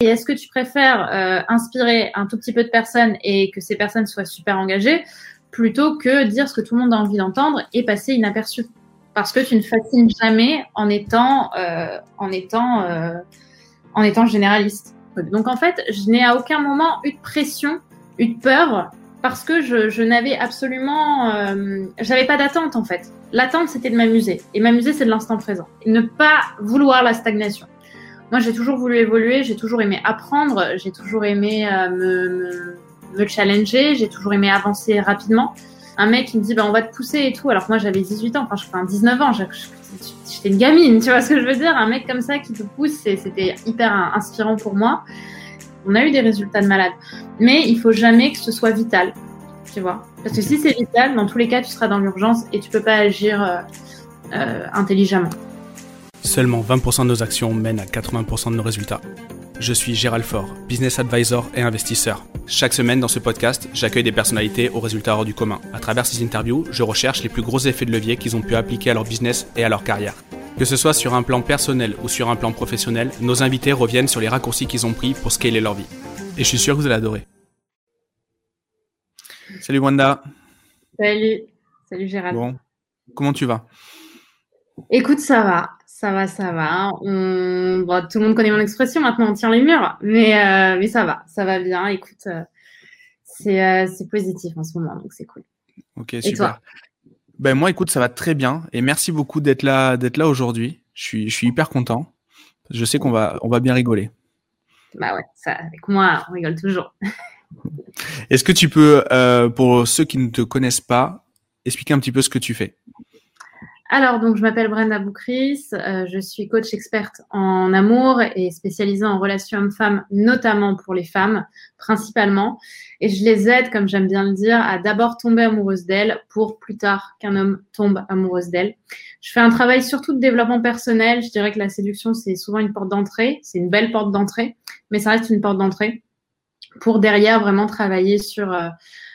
Et est-ce que tu préfères euh, inspirer un tout petit peu de personnes et que ces personnes soient super engagées plutôt que dire ce que tout le monde a envie d'entendre et passer inaperçu? Parce que tu ne fascines jamais en étant, euh, en étant, euh, en étant généraliste. Donc en fait, je n'ai à aucun moment eu de pression, eu de peur parce que je, je n'avais absolument, euh, j'avais pas d'attente en fait. L'attente c'était de m'amuser et m'amuser c'est de l'instant présent. Et ne pas vouloir la stagnation. Moi j'ai toujours voulu évoluer, j'ai toujours aimé apprendre, j'ai toujours aimé euh, me, challenger, j'ai toujours aimé avancer rapidement. Un mec qui me dit bah on va te pousser et tout, alors moi j'avais 18 ans, enfin je enfin 19 ans, j'étais une gamine, tu vois ce que je veux dire? Un mec comme ça qui te pousse, c'était hyper inspirant pour moi. On a eu des résultats de malade. Mais il faut jamais que ce soit vital. Tu vois Parce que si c'est vital, dans tous les cas, tu seras dans l'urgence et tu peux pas agir euh, euh, intelligemment. Seulement 20% de nos actions mènent à 80% de nos résultats. Je suis Gérald Faure, business advisor et investisseur. Chaque semaine dans ce podcast, j'accueille des personnalités aux résultats hors du commun. À travers ces interviews, je recherche les plus gros effets de levier qu'ils ont pu appliquer à leur business et à leur carrière. Que ce soit sur un plan personnel ou sur un plan professionnel, nos invités reviennent sur les raccourcis qu'ils ont pris pour scaler leur vie. Et je suis sûr que vous allez adorer. Salut Wanda. Salut. Salut Gérald. Bon, comment tu vas? Écoute, ça va. Ça va, ça va. On... Bon, tout le monde connaît mon expression, maintenant on tient les murs. Mais, euh, mais ça va, ça va bien. Écoute, euh, c'est euh, positif en ce moment, donc c'est cool. Ok, super. Et ben moi, écoute, ça va très bien et merci beaucoup d'être là, d'être là aujourd'hui. Je suis, je suis hyper content. Je sais qu'on va, on va bien rigoler. Bah ouais, ça, avec moi, on rigole toujours. Est-ce que tu peux, pour ceux qui ne te connaissent pas, expliquer un petit peu ce que tu fais? Alors, donc, je m'appelle Brenda Boukris, euh, je suis coach experte en amour et spécialisée en relations hommes-femmes, notamment pour les femmes, principalement. Et je les aide, comme j'aime bien le dire, à d'abord tomber amoureuse d'elles pour plus tard qu'un homme tombe amoureuse d'elle. Je fais un travail surtout de développement personnel. Je dirais que la séduction, c'est souvent une porte d'entrée. C'est une belle porte d'entrée, mais ça reste une porte d'entrée pour derrière vraiment travailler sur euh,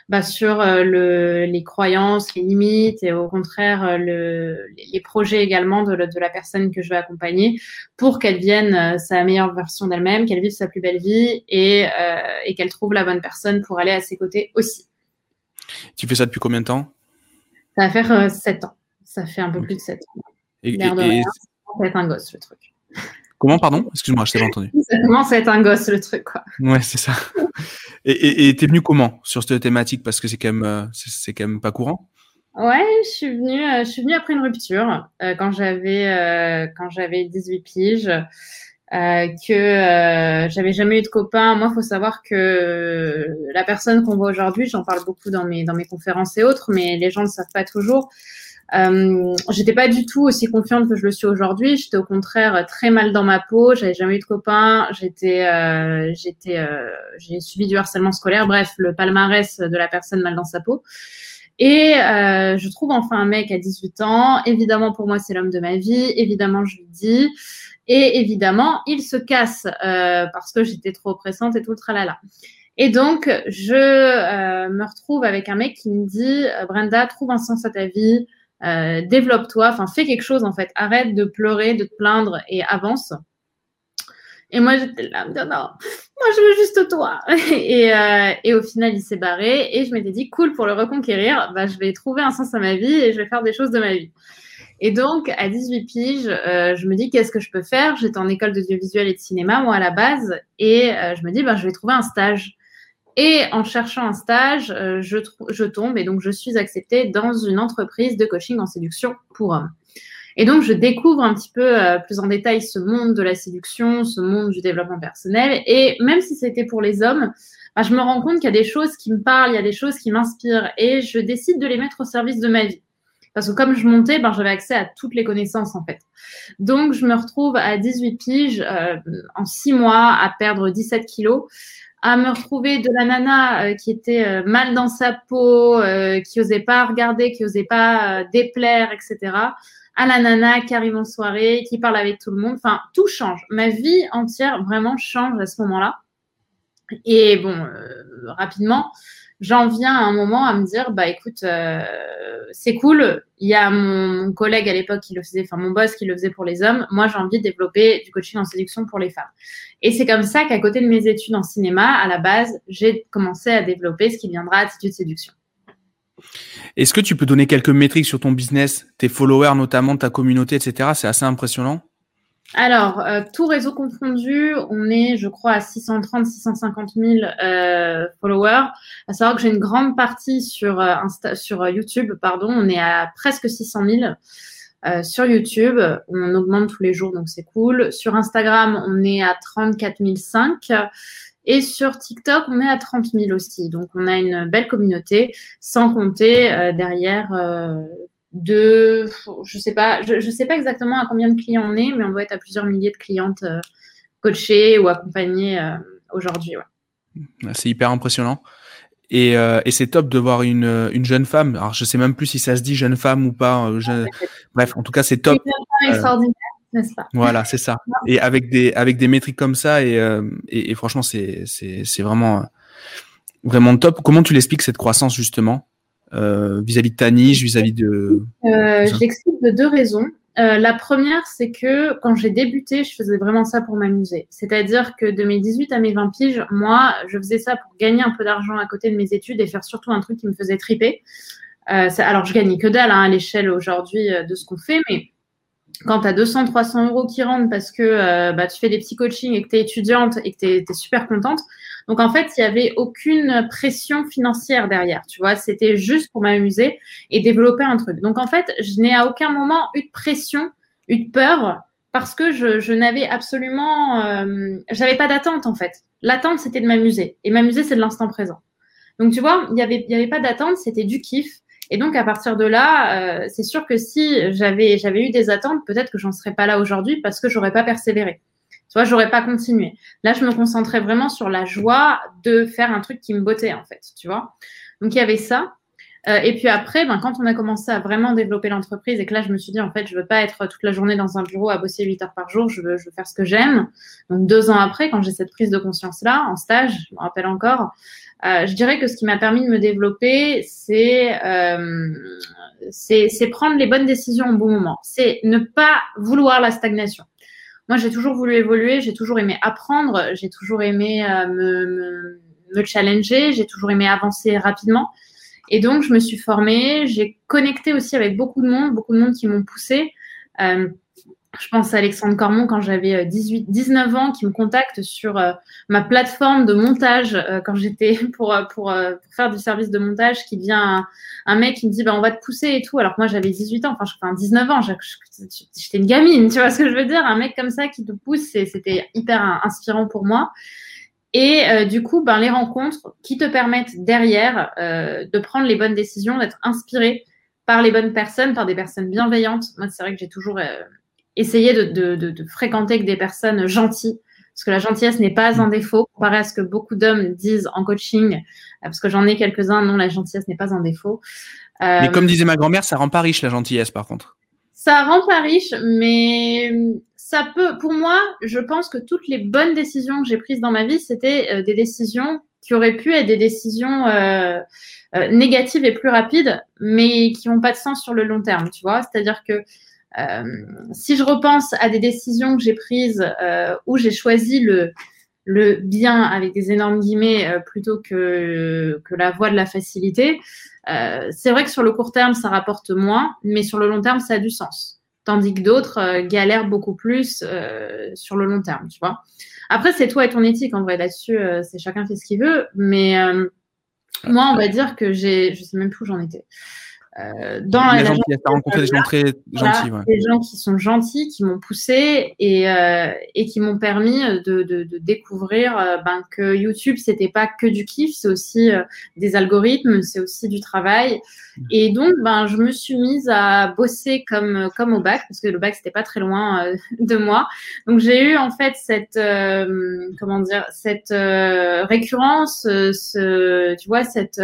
bah, sur euh, le, les croyances, les limites et au contraire euh, le, les projets également de, de, la personne que je vais accompagner pour qu'elle devienne euh, sa meilleure version d'elle-même, qu'elle vive sa plus belle vie et, et qu'elle trouve la bonne personne pour aller à ses côtés aussi. Tu fais ça depuis combien de temps? Ça va faire 7 ans. Ça fait un peu plus de 7 ans. Et, et, et... ça être un gosse le truc. Comment, pardon? Excuse-moi, je t'ai pas entendu. Ça commence à être un gosse, le truc, quoi. Ouais, c'est ça. Et t'es venu comment sur cette thématique? Parce que c'est quand même, euh, c'est quand même pas courant. Ouais, je suis venue, euh, je suis venue après une rupture euh, quand j'avais quand j'avais 18 piges. Que j'avais jamais eu de copain. Moi, faut savoir que la personne qu'on voit aujourd'hui, j'en parle beaucoup dans mes dans mes conférences et autres, mais les gens ne savent pas toujours. Euh, j'étais pas du tout aussi confiante que je le suis aujourd'hui. J'étais au contraire très mal dans ma peau. J'avais jamais eu de copains. J'étais, euh, j'étais, euh, j'ai subi du harcèlement scolaire. Bref, le palmarès de la personne mal dans sa peau. Et euh, je trouve enfin un mec à 18 ans. Évidemment, pour moi, c'est l'homme de ma vie. Évidemment, je lui dis. Et évidemment, il se casse euh, parce que j'étais trop oppressante et tout le tralala. Et donc, je euh, me retrouve avec un mec qui me dit, Brenda, trouve un sens à ta vie, euh, développe-toi, enfin fais quelque chose en fait, arrête de pleurer, de te plaindre et avance. Et moi j'étais là, non, non, moi je veux juste toi. Et, euh, et au final il s'est barré et je m'étais dit cool pour le reconquérir, bah, je vais trouver un sens à ma vie et je vais faire des choses de ma vie. Et donc, à 18 piges, euh, je me dis qu'est-ce que je peux faire? J'étais en école d'audiovisuel et de cinéma, moi, à la base. Et je me dis, bah, je vais trouver un stage. Et en cherchant un stage, euh, je, tombe et donc je suis acceptée dans une entreprise de coaching en séduction pour hommes. Et donc je découvre un petit peu euh, plus en détail ce monde de la séduction, ce monde du développement personnel. Et même si c'était pour les hommes, bah, je me rends compte qu'il y a des choses qui me parlent, il y a des choses qui m'inspirent et je décide de les mettre au service de ma vie. Parce que comme je montais, ben, j'avais accès à toutes les connaissances en fait. Donc je me retrouve à 18 piges, euh, en 6 mois, à perdre 17 kilos à me retrouver de la nana euh, qui était euh, mal dans sa peau, euh, qui osait pas regarder, qui osait pas déplaire, etc. À la nana qui arrive en soirée, qui parle avec tout le monde. Enfin, tout change. Ma vie entière vraiment change à ce moment-là. Et bon, rapidement, j'en viens à un moment à me dire, bah écoute, euh, c'est cool. Il y a mon, collègue à l'époque qui le faisait, enfin mon boss qui le faisait pour les hommes. Moi, j'ai envie de développer du coaching en séduction pour les femmes. Et c'est comme ça qu'à côté de mes études en cinéma, à la base, j'ai commencé à développer ce qui viendra attitude séduction. Est-ce que tu peux donner quelques métriques sur ton business, tes followers notamment, ta communauté, etc. C'est assez impressionnant. Alors, euh, tout réseau confondu, on est, je crois, à 630, 650 000 euh, followers. À savoir que j'ai une grande partie sur, euh, Insta, sur YouTube, pardon, on est à presque 600 000 sur YouTube. On augmente tous les jours, donc c'est cool. Sur Instagram, on est à 34 500. Et sur TikTok, on est à 30 000 aussi. Donc, on a une belle communauté, sans compter derrière de, je sais pas, je, sais pas exactement à combien de clients on est, mais on doit être à plusieurs milliers de clientes euh, coachées ou accompagnées euh, aujourd'hui. C'est hyper impressionnant. Et, euh, et c'est top de voir une, une, jeune femme. Alors, je sais même plus si ça se dit jeune femme ou pas. Bref, en tout cas, c'est top. Une extraordinaire, n'est-ce pas? Voilà, c'est ça. Et avec des, avec des métriques comme ça, et, et, et franchement, c'est vraiment, vraiment top. Comment tu l'expliques cette croissance, justement? euh, vis-à-vis de ta niche, vis-à-vis de... Euh, J'explique de deux raisons. Euh, la première, c'est que quand j'ai débuté, je faisais vraiment ça pour m'amuser. C'est-à-dire que de mes 18 à mes 20 piges, moi, je faisais ça pour gagner un peu d'argent à côté de mes études et faire surtout un truc qui me faisait triper. Euh, alors, je gagnais que dalle hein, à l'échelle aujourd'hui euh, de ce qu'on fait, mais quand tu as 200, 300 euros qui rentrent parce que euh, bah, tu fais des petits coachings et que tu es étudiante et que tu es, super contente, donc en fait, il n'y avait aucune pression financière derrière, tu vois, c'était juste pour m'amuser et développer un truc. Donc en fait, je n'ai à aucun moment eu de pression, eu de peur parce que je, n'avais absolument, euh, j'avais pas d'attente en fait. L'attente, c'était de m'amuser et m'amuser, c'est de l'instant présent. Donc tu vois, il n'y avait, y avait pas d'attente, c'était du kiff. Et donc à partir de là, euh, c'est sûr que si j'avais j'avais eu des attentes, peut-être que j'en serais pas là aujourd'hui parce que j'aurais pas persévéré. Tu vois, j'aurais pas continué. Là, je me concentrais vraiment sur la joie de faire un truc qui me bottait, en fait, tu vois. Donc, il y avait ça. Euh, et puis après, ben, quand on a commencé à vraiment développer l'entreprise et que là, je me suis dit, en fait, je veux pas être toute la journée dans un bureau à bosser 8 heures par jour, je veux, je veux faire ce que j'aime. Donc, deux ans après, quand j'ai cette prise de conscience-là, en stage, je me rappelle encore, euh, je dirais que ce qui m'a permis de me développer, c'est euh, c'est prendre les bonnes décisions au bon moment. C'est ne pas vouloir la stagnation. Moi, j'ai toujours voulu évoluer, j'ai toujours aimé apprendre, j'ai toujours aimé euh, me, challenger, j'ai toujours aimé avancer rapidement. Et donc, je me suis formée, j'ai connecté aussi avec beaucoup de monde, beaucoup de monde qui m'ont poussé. Euh, je pense à Alexandre Cormon quand j'avais 18, euh, 19 ans, qui me contacte sur euh, ma plateforme de montage euh, quand j'étais pour, pour, pour, faire du service de montage, qui vient un, mec qui me dit bah, on va te pousser et tout. Alors que moi j'avais 18 ans, enfin, enfin 19 ans, j'étais une gamine, tu vois ce que je veux dire Un mec comme ça qui te pousse, c'était hyper inspirant pour moi. Et du coup, ben, les rencontres qui te permettent derrière de prendre les bonnes décisions, d'être inspiré par les bonnes personnes, par des personnes bienveillantes. Moi, c'est vrai que j'ai toujours essayer de, de, de, fréquenter avec des personnes gentilles, parce que la gentillesse n'est pas un défaut, comparé à ce que beaucoup d'hommes disent en coaching, euh, parce que j'en ai quelques-uns, non, la gentillesse n'est pas un défaut. Euh, mais comme disait ma grand-mère, ça rend pas riche la gentillesse, par contre. Ça rend pas riche, mais ça peut, pour moi, je pense que toutes les bonnes décisions que j'ai prises dans ma vie, c'était euh, des décisions qui auraient pu être des décisions euh, négatives et plus rapides, mais qui n'ont pas de sens sur le long terme, tu vois. C'est-à-dire que si je repense à des décisions que j'ai prises euh, où j'ai choisi le, bien avec des énormes guillemets euh, plutôt que, que la voie de la facilité, euh, c'est vrai que sur le court terme, ça rapporte moins, mais sur le long terme, ça a du sens. Tandis que d'autres euh, galèrent beaucoup plus sur le long terme, tu vois. Après, c'est toi et ton éthique, en vrai, là-dessus, c'est chacun fait ce qu'il veut, mais moi, on va dire que j'ai, je sais même plus où j'en étais. Euh, dans la, la rencontré des gens très gentils. Ouais. Des gens qui sont gentils, qui m'ont poussé et, euh, et qui m'ont permis de, de, de découvrir euh, ben, que YouTube, c'était pas que du kiff, c'est aussi euh, des algorithmes, c'est aussi du travail. Et donc, ben, je me suis mise à bosser comme, comme au bac, parce que le bac, c'était pas très loin euh, de moi. Donc, j'ai eu en fait cette, comment dire, cette récurrence, ce, tu vois, cette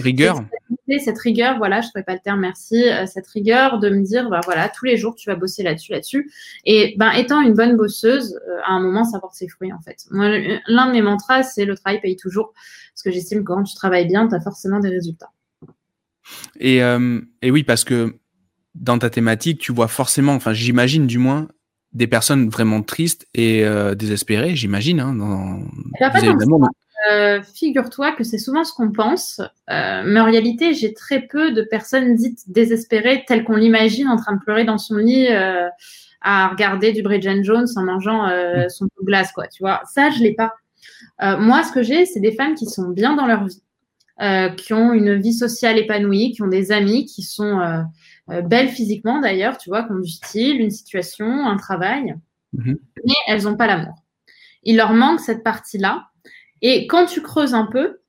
rigueur. Cette, cette rigueur, voilà, je trouvais pas le terme, merci, euh, cette rigueur de me dire, bah voilà, tous les jours tu vas bosser là-dessus, là-dessus. Et ben étant une bonne bosseuse, euh, à un moment ça porte ses fruits en fait. Moi, l'un de mes mantras, c'est le travail paye toujours, parce que j'estime que quand tu travailles bien, tu as forcément des résultats. Et, euh, et oui, parce que dans ta thématique, tu vois forcément, enfin j'imagine du moins, des personnes vraiment tristes et désespérées, j'imagine. Hein, dans... Euh, figure-toi que c'est souvent ce qu'on pense, euh, mais en réalité, j'ai très peu de personnes dites désespérées, telles qu'on l'imagine, en train de pleurer dans son lit euh, à regarder du Bridget Jones en mangeant mm. son pot de glace, quoi. Tu vois, ça, je l'ai pas. moi, ce que j'ai, c'est des femmes qui sont bien dans leur vie, qui ont une vie sociale épanouie, qui ont des amis, qui sont belles physiquement d'ailleurs, tu vois, qui ont du style, une situation, un travail, mm-hmm. mais elles n'ont pas l'amour. Il leur manque cette partie-là. Et quand tu creuses un peu,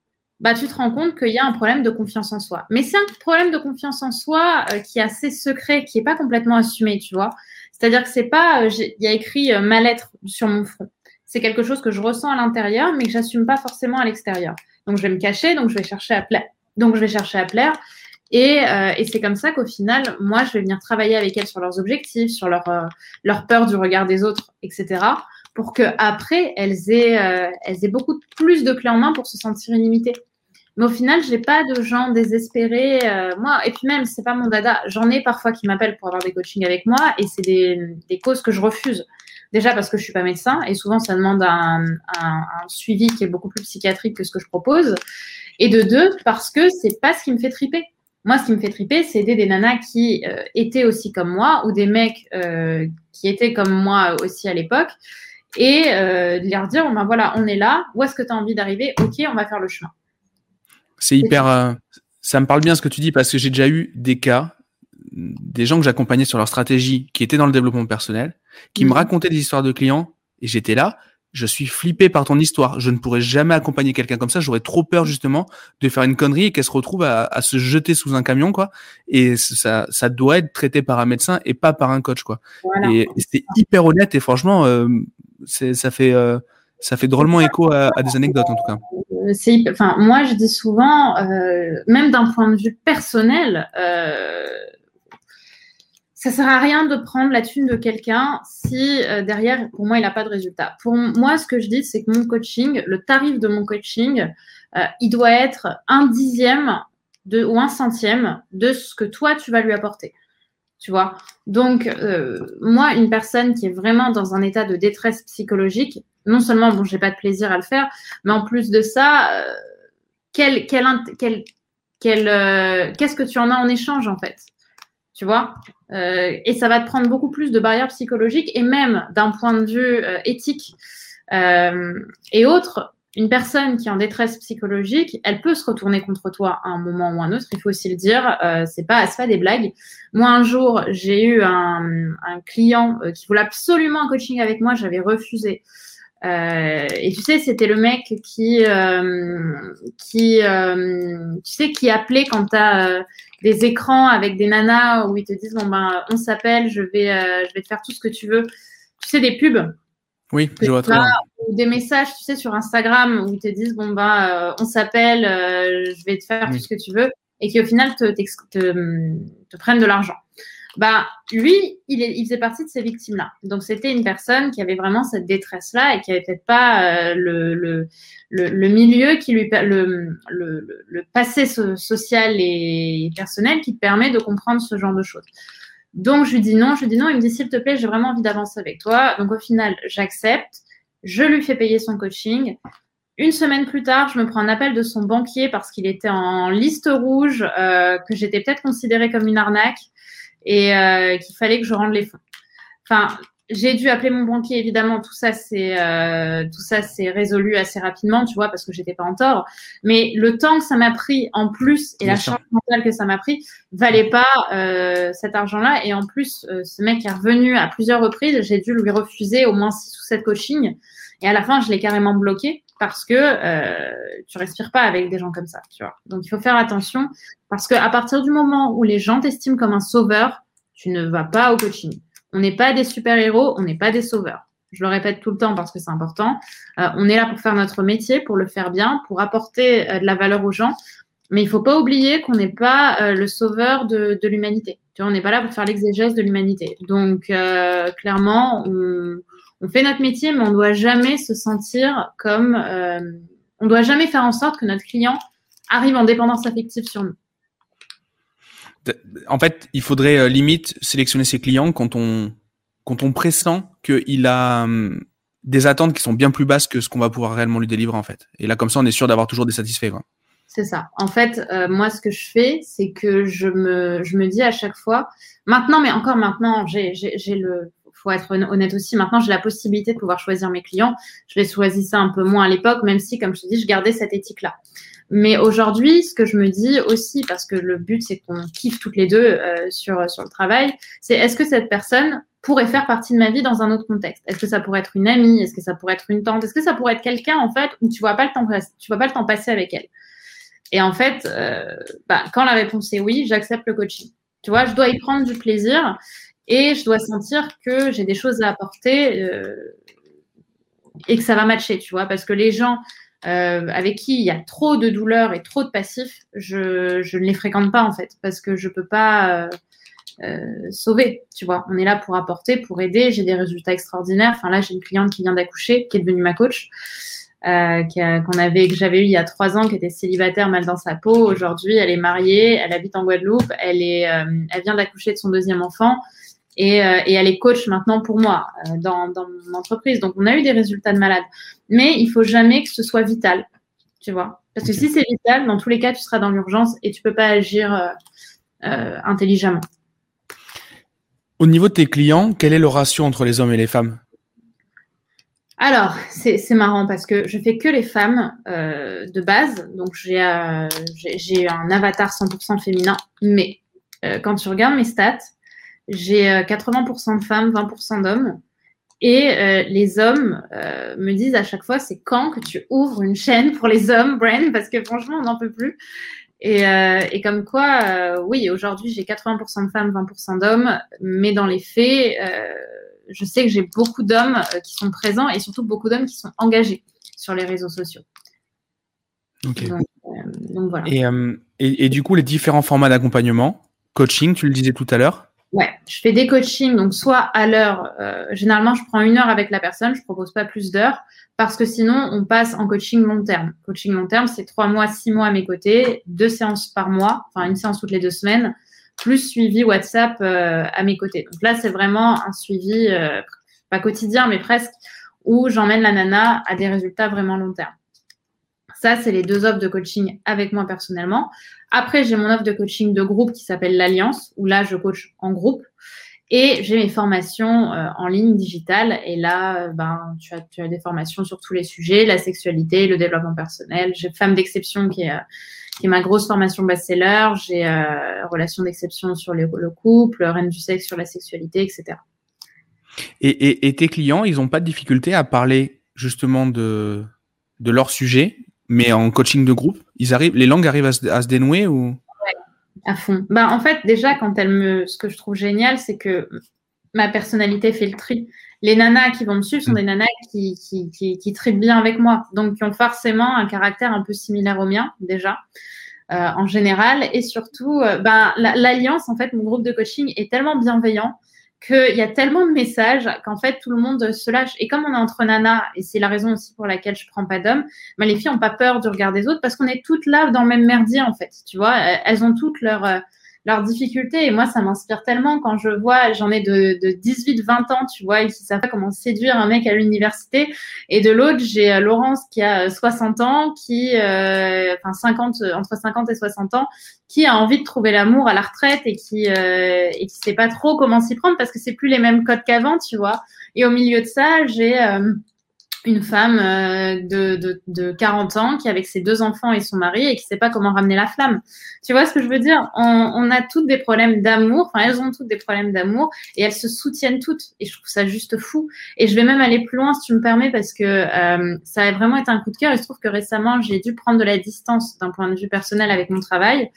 bah, tu te rends compte qu'il y a un problème de confiance en soi. Mais c'est un problème de confiance en soi euh, qui est assez secret, qui n'est pas complètement assumé, tu vois. C'est-à-dire que c'est pas, euh, il y a écrit euh, ma lettre sur mon front. C'est quelque chose que je ressens à l'intérieur, mais que j'assume pas forcément à l'extérieur. Donc je vais me cacher, donc je vais chercher à plaire. Donc je vais chercher à plaire. Et, et c'est comme ça qu'au final, moi, je vais venir travailler avec elles sur leurs objectifs, sur leur, leur peur du regard des autres, etc pour que après elles aient, euh, elles aient beaucoup plus de clés en main pour se sentir illimitées. Mais au final, je n'ai pas de gens désespérés. Euh, moi, et puis même, c'est pas mon dada. J'en ai parfois qui m'appellent pour avoir des coachings avec moi, et c'est des, causes que je refuse. Déjà parce que je suis pas médecin, et souvent ça demande un, suivi qui est beaucoup plus psychiatrique que ce que je propose. Et de deux, parce que c'est pas ce qui me fait triper. Moi, ce qui me fait triper, c'est aider des nanas qui euh, étaient aussi comme moi, ou des mecs qui étaient comme moi aussi à l'époque, et euh, de leur dire, ben voilà, on est là, où est-ce que tu as envie d'arriver? Ok, on va faire le chemin. C'est hyper... Euh, ça me parle bien ce que tu dis parce que j'ai déjà eu des cas, des gens que j'accompagnais sur leur stratégie qui étaient dans le développement personnel, qui me mhm. racontaient des histoires de clients et j'étais là, je suis flippé par ton histoire. Je ne pourrais jamais accompagner quelqu'un comme ça. J'aurais trop peur justement de faire une connerie et qu'elle se retrouve à, à, se jeter sous un camion, quoi. Et ça, ça doit être traité par un médecin et pas par un coach, quoi. Et, c'est hyper honnête et franchement, euh, ça fait euh, ça fait drôlement écho à, des anecdotes en tout cas. Euh, c'est, enfin, moi je dis souvent, euh, même d'un point de vue personnel, ça sert à rien de prendre la thune de quelqu'un si derrière, pour moi, il n'a pas de résultat. Pour moi, ce que je dis, c'est que mon coaching, le tarif de mon coaching, il doit être un dixième de, ou un centième de ce que toi, tu vas lui apporter tu vois. Donc, euh, moi, une personne qui est vraiment dans un état de détresse psychologique, non seulement, bon, j'ai pas de plaisir à le faire, mais en plus de ça, euh, quel, quel, quel, euh, qu'est-ce que tu en as en échange, en fait Tu vois? Et ça va te prendre beaucoup plus de barrières psychologiques et même d'un point de vue éthique et autres, une personne qui est en détresse psychologique, elle peut se retourner contre toi à un moment ou un autre. Il faut aussi le dire. Euh, c'est pas, c'est pas des blagues. Moi, un jour, j'ai eu un, un client euh, qui voulait absolument un coaching avec moi. J'avais refusé. Euh, et tu sais, c'était le mec qui, euh, qui, euh, tu sais, qui appelait quand tu as des écrans avec des nanas où ils te disent bon ben, on s'appelle, je vais, je vais te faire tout ce que tu veux. Tu sais, des pubs. Oui, je vois très bien. Des messages, tu sais, sur Instagram où ils te disent bon bah on s'appelle, euh, je vais te faire tout ce que tu veux, et qui au final te, te, prennent de l'argent. Bah lui, il, est, il faisait partie de ces victimes-là. Donc c'était une personne qui avait vraiment cette détresse-là et qui avait peut-être pas euh, le, le, le, milieu qui lui le, le, le passé social et personnel qui te permet de comprendre ce genre de choses. Donc, je lui dis non, je lui dis non. Il me dit, s'il te plaît, j'ai vraiment envie d'avancer avec toi. Donc, au final, j'accepte. Je lui fais payer son coaching. Une semaine plus tard, je me prends un appel de son banquier parce qu'il était en liste rouge, euh, que j'étais peut-être considérée comme une arnaque et euh, qu'il fallait que je rende les fonds. J'ai dû appeler mon banquier, évidemment. Tout ça, c'est euh, tout ça, c'est résolu assez rapidement, tu vois, parce que j'étais pas en tort. Mais le temps que ça m'a pris, en plus, et la charge mentale que ça m'a pris, valait pas euh, cet argent-là. Et en plus, euh, ce mec est revenu à plusieurs reprises. J'ai dû lui refuser au moins six ou sept coachings. Et à la fin, je l'ai carrément bloqué parce que euh, tu respires pas avec des gens comme ça, tu vois. Donc, il faut faire attention parce que à partir du moment où les gens t'estiment comme un sauveur, tu ne vas pas au coaching. On n'est pas des super-héros, on n'est pas des sauveurs. Je le répète tout le temps parce que c'est important. Euh, on est là pour faire notre métier, pour le faire bien, pour apporter euh, de la valeur aux gens. Mais il faut pas oublier qu'on n'est pas euh, le sauveur de, l'humanité. On n'est pas là pour faire l'exégèse de l'humanité. Donc, clairement, on, on, fait notre métier, mais on doit jamais se sentir comme, on doit jamais faire en sorte que notre client arrive en dépendance affective sur nous. En fait, il faudrait euh, limite sélectionner ses clients quand on quand on pressent qu'il a hum, des attentes qui sont bien plus basses que ce qu'on va pouvoir réellement lui délivrer en fait. Et là, comme ça, on est sûr d'avoir toujours des satisfaits. C'est ça. En fait, euh, moi, ce que je fais, c'est que je me, je me dis à chaque fois, maintenant, mais encore maintenant, j'ai, j'ai le, faut être honnête aussi, maintenant, j'ai la possibilité de pouvoir choisir mes clients. Je les choisissais un peu moins à l'époque, même si, comme je te dis, je gardais cette éthique-là. Mais aujourd'hui, ce que je me dis aussi, parce que le but, c'est qu'on kiffe toutes les deux euh, sur, sur le travail, c'est est-ce que cette personne pourrait faire partie de ma vie dans un autre contexte? Est-ce que ça pourrait être une amie? Est-ce que ça pourrait être une tante? Est-ce que ça pourrait être quelqu'un, en fait, où tu vois pas le temps, tu vois pas le temps passer avec elle? Et en fait, euh, bah, quand la réponse est oui, j'accepte le coaching. Tu vois, je dois y prendre du plaisir et je dois sentir que j'ai des choses à apporter euh, et que ça va matcher, tu vois, parce que les gens euh, avec qui il y a trop de douleur et trop de passifs, je, je ne les fréquente pas en fait, parce que je peux pas euh, sauver, tu vois. On est là pour apporter, pour aider. J'ai des résultats extraordinaires. Enfin là, j'ai une cliente qui vient d'accoucher, qui est devenue ma coach euh, qu'on avait, que j'avais eu il y a trois ans, qui était célibataire, mal dans sa peau. Aujourd'hui, elle est mariée, elle habite en Guadeloupe, elle est, euh, elle vient d'accoucher de son deuxième enfant. Et, euh, et, elle est coach maintenant pour moi euh, dans, dans mon entreprise. Donc, on a eu des résultats de malade. Mais il faut jamais que ce soit vital, tu vois. Parce que si c'est vital, dans tous les cas, tu seras dans l'urgence et tu peux pas agir intelligemment. Au niveau de tes clients, quelle est le ratio entre les hommes et les femmes? Alors, c'est marrant parce que je fais que les femmes euh, de base. Donc, j'ai euh, un avatar 100% féminin. Mais euh, quand tu regardes mes stats, j'ai 80% de femmes, 20% d'hommes. Et les hommes me disent à chaque fois, c'est quand que tu ouvres une chaîne pour les hommes, Bren? Parce que franchement, on n'en peut plus. Et, et comme quoi, oui, aujourd'hui, j'ai 80% de femmes, 20% d'hommes. Mais dans les faits je sais que j'ai beaucoup d'hommes euh, qui sont présents et surtout beaucoup d'hommes qui sont engagés sur les réseaux sociaux. Ok. Donc, euh, voilà. Euh, et, et, du coup, les différents formats d'accompagnement, coaching, tu le disais tout à l'heure Ouais, je fais des coachings, donc soit à l'heure, généralement je prends une heure avec la personne, je propose pas plus d'heures, parce que sinon on passe en coaching long terme. Coaching long terme, c'est trois mois, six mois à mes côtés, deux séances par mois, enfin une séance toutes les deux semaines, plus suivi WhatsApp euh, à mes côtés. Donc là, c'est vraiment un suivi, euh, pas quotidien, mais presque, où j'emmène la nana à des résultats vraiment long terme. Ça, c'est les deux offres de coaching avec moi personnellement. Après, j'ai mon offre de coaching de groupe qui s'appelle l'Alliance, où là, je coach en groupe. Et j'ai mes formations euh, en ligne digitale. Et là, ben, tu as, des formations sur tous les sujets, la sexualité, le développement personnel. J'ai Femme d'exception qui est est ma grosse formation best-seller. J'ai euh, relation d'exception sur le couple, reine du sexe sur la sexualité, etc. Et, tes clients, ils n'ont pas de difficulté à parler justement de leur sujet, mais en coaching de groupe, ils arrivent, les langues arrivent à se, dénouer ou? Ouais, À fond. Bah, en fait, déjà, quand elle me, ce que je trouve génial, c'est que ma personnalité fait le tri les nanas qui vont me suivre sont mm. des nanas qui, qui, qui, qui traitent bien avec moi, donc qui ont forcément un caractère un peu similaire au mien déjà. Euh, en général et surtout euh, ben, l'alliance en fait mon groupe de coaching est tellement bienveillant qu'il y a tellement de messages qu'en fait tout le monde se lâche. Et comme on est entre nanas et c'est la raison aussi pour laquelle je prends pas d'hommes ben, les filles ont pas peur du regard des autres parce qu'on est toutes là dans le même merdier en fait tu vois. Elles ont toutes leur euh, leurs difficultés. Et moi, ça m'inspire tellement quand je vois, j'en ai de, de 18, 20 ans, tu vois, et qui savent pas comment séduire un mec à l'université. Et de l'autre, j'ai euh, Laurence qui a 60 euh, ans, qui, euh, enfin 50, entre 50 et 60 ans, qui a envie de trouver l'amour à la retraite et qui, euh, et qui sait pas trop comment s'y prendre parce que c'est plus les mêmes codes qu'avant, tu vois. Et au milieu de ça, j'ai une femme euh, de, de, de, 40 ans qui avec ses deux enfants et son mari et qui sait pas comment ramener la flamme. Tu vois ce que je veux dire? On, on, a toutes des problèmes d'amour, enfin elles ont toutes des problèmes d'amour et elles se soutiennent toutes et je trouve ça juste fou. Et je vais même aller plus loin si tu me permets parce que euh, ça a vraiment été un coup de cœur. Il se trouve que récemment j'ai dû prendre de la distance d'un point de vue personnel avec mon travail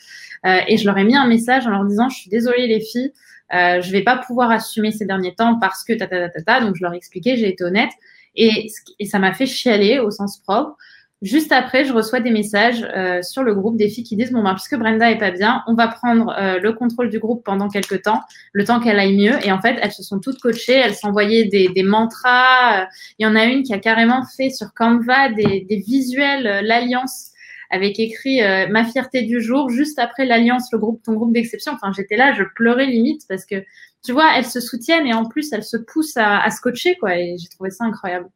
euh, et je leur ai mis un message en leur disant je suis désolée les filles. Euh, je vais pas pouvoir assumer ces derniers temps parce que ta ta ta ta, ta. donc je leur ai expliqué, j'ai été honnête et, et ça m'a fait chialer au sens propre. Juste après, je reçois des messages euh, sur le groupe des filles qui disent bon ben puisque Brenda est pas bien, on va prendre euh, le contrôle du groupe pendant quelques temps, le temps qu'elle aille mieux. Et en fait, elles se sont toutes coachées, elles s'envoyaient des, des mantras. Il y en a une qui a carrément fait sur Canva des, des visuels, euh, l'alliance avec écrit ma fierté du jour juste après l'alliance, le groupe, ton groupe d'exception. Enfin, j'étais là, je pleurais limite parce que tu vois, elles se soutiennent et en plus elles se poussent à, à se coacher quoi. Et j'ai trouvé ça incroyable.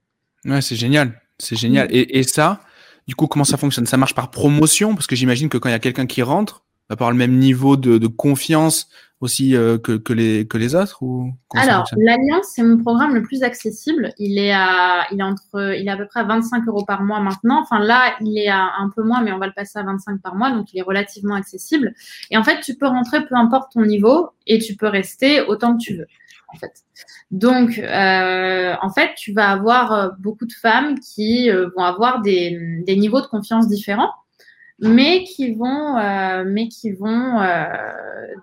Ouais, c'est génial, c'est génial. Et, et ça du coup, comment ça fonctionne? Ça marche par promotion? Parce que j'imagine que quand il y a quelqu'un qui rentre, avoir le même niveau de, confiance aussi euh, que, les, que les autres ou Alors, l'Alliance, c'est mon programme le plus accessible. Il est, à, il, est entre, il est à peu près à 25 euros par mois maintenant. Enfin, là, il est à un peu moins, mais on va le passer à 25 par mois. Donc, il est relativement accessible. Et en fait, tu peux rentrer peu importe ton niveau et tu peux rester autant que tu veux en fait. Donc, euh, en fait, tu vas avoir euh, beaucoup de femmes qui euh, vont avoir des, des, niveaux de confiance différents, mais qui vont, mais qui vont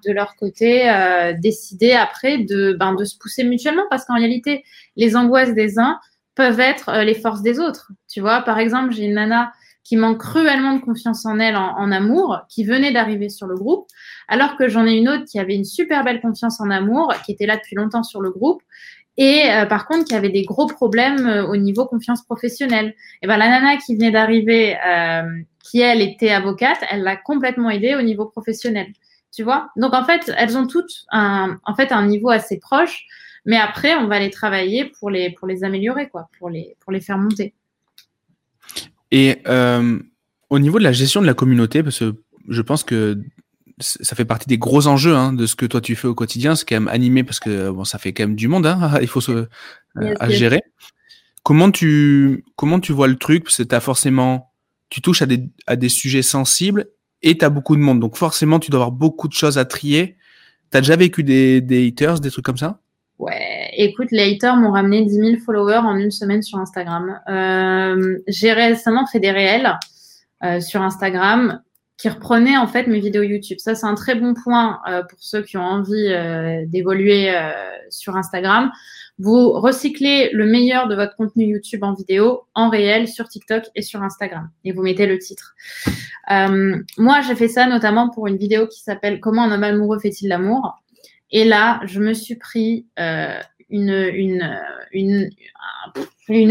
de leur côté décider après de, ben, de se pousser mutuellement, parce qu'en réalité, les angoisses des uns peuvent être les forces des autres. Tu vois, par exemple, j'ai une nana qui manque cruellement de confiance en elle en, amour, qui venait d'arriver sur le groupe, alors que j'en ai une autre qui avait une super belle confiance en amour, qui était là depuis longtemps sur le groupe, et euh, par contre qui avait des gros problèmes euh, au niveau confiance professionnelle. Et ben la nana qui venait d'arriver, euh, qui elle était avocate, elle l'a complètement aidée au niveau professionnel. Tu vois? Donc en fait, elles ont toutes un, en fait un niveau assez proche, mais après on va les travailler pour les pour les améliorer quoi, pour les pour les faire monter. Et au niveau de la gestion de la communauté, parce que je pense que ça fait partie des gros enjeux hein, de ce que toi tu fais au quotidien, c'est quand même animé parce que bon, ça fait quand même du monde, hein, il faut se euh, à gérer. Comment tu comment tu vois le truc? Parce que t'as forcément tu touches à des à des sujets sensibles et tu as beaucoup de monde, donc forcément tu dois avoir beaucoup de choses à trier. T'as déjà vécu des, des haters, des trucs comme ça? Ouais, écoute, les haters m'ont ramené 10 000 followers en une semaine sur Instagram. Euh, j'ai récemment fait des réels euh, sur Instagram qui reprenaient en fait mes vidéos YouTube. Ça, c'est un très bon point euh, pour ceux qui ont envie euh, d'évoluer euh, sur Instagram. Vous recyclez le meilleur de votre contenu YouTube en vidéo, en réel, sur TikTok et sur Instagram. Et vous mettez le titre. Moi, j'ai fait ça notamment pour une vidéo qui s'appelle Comment un homme amoureux fait-il l'amour? Et là, je me suis pris une,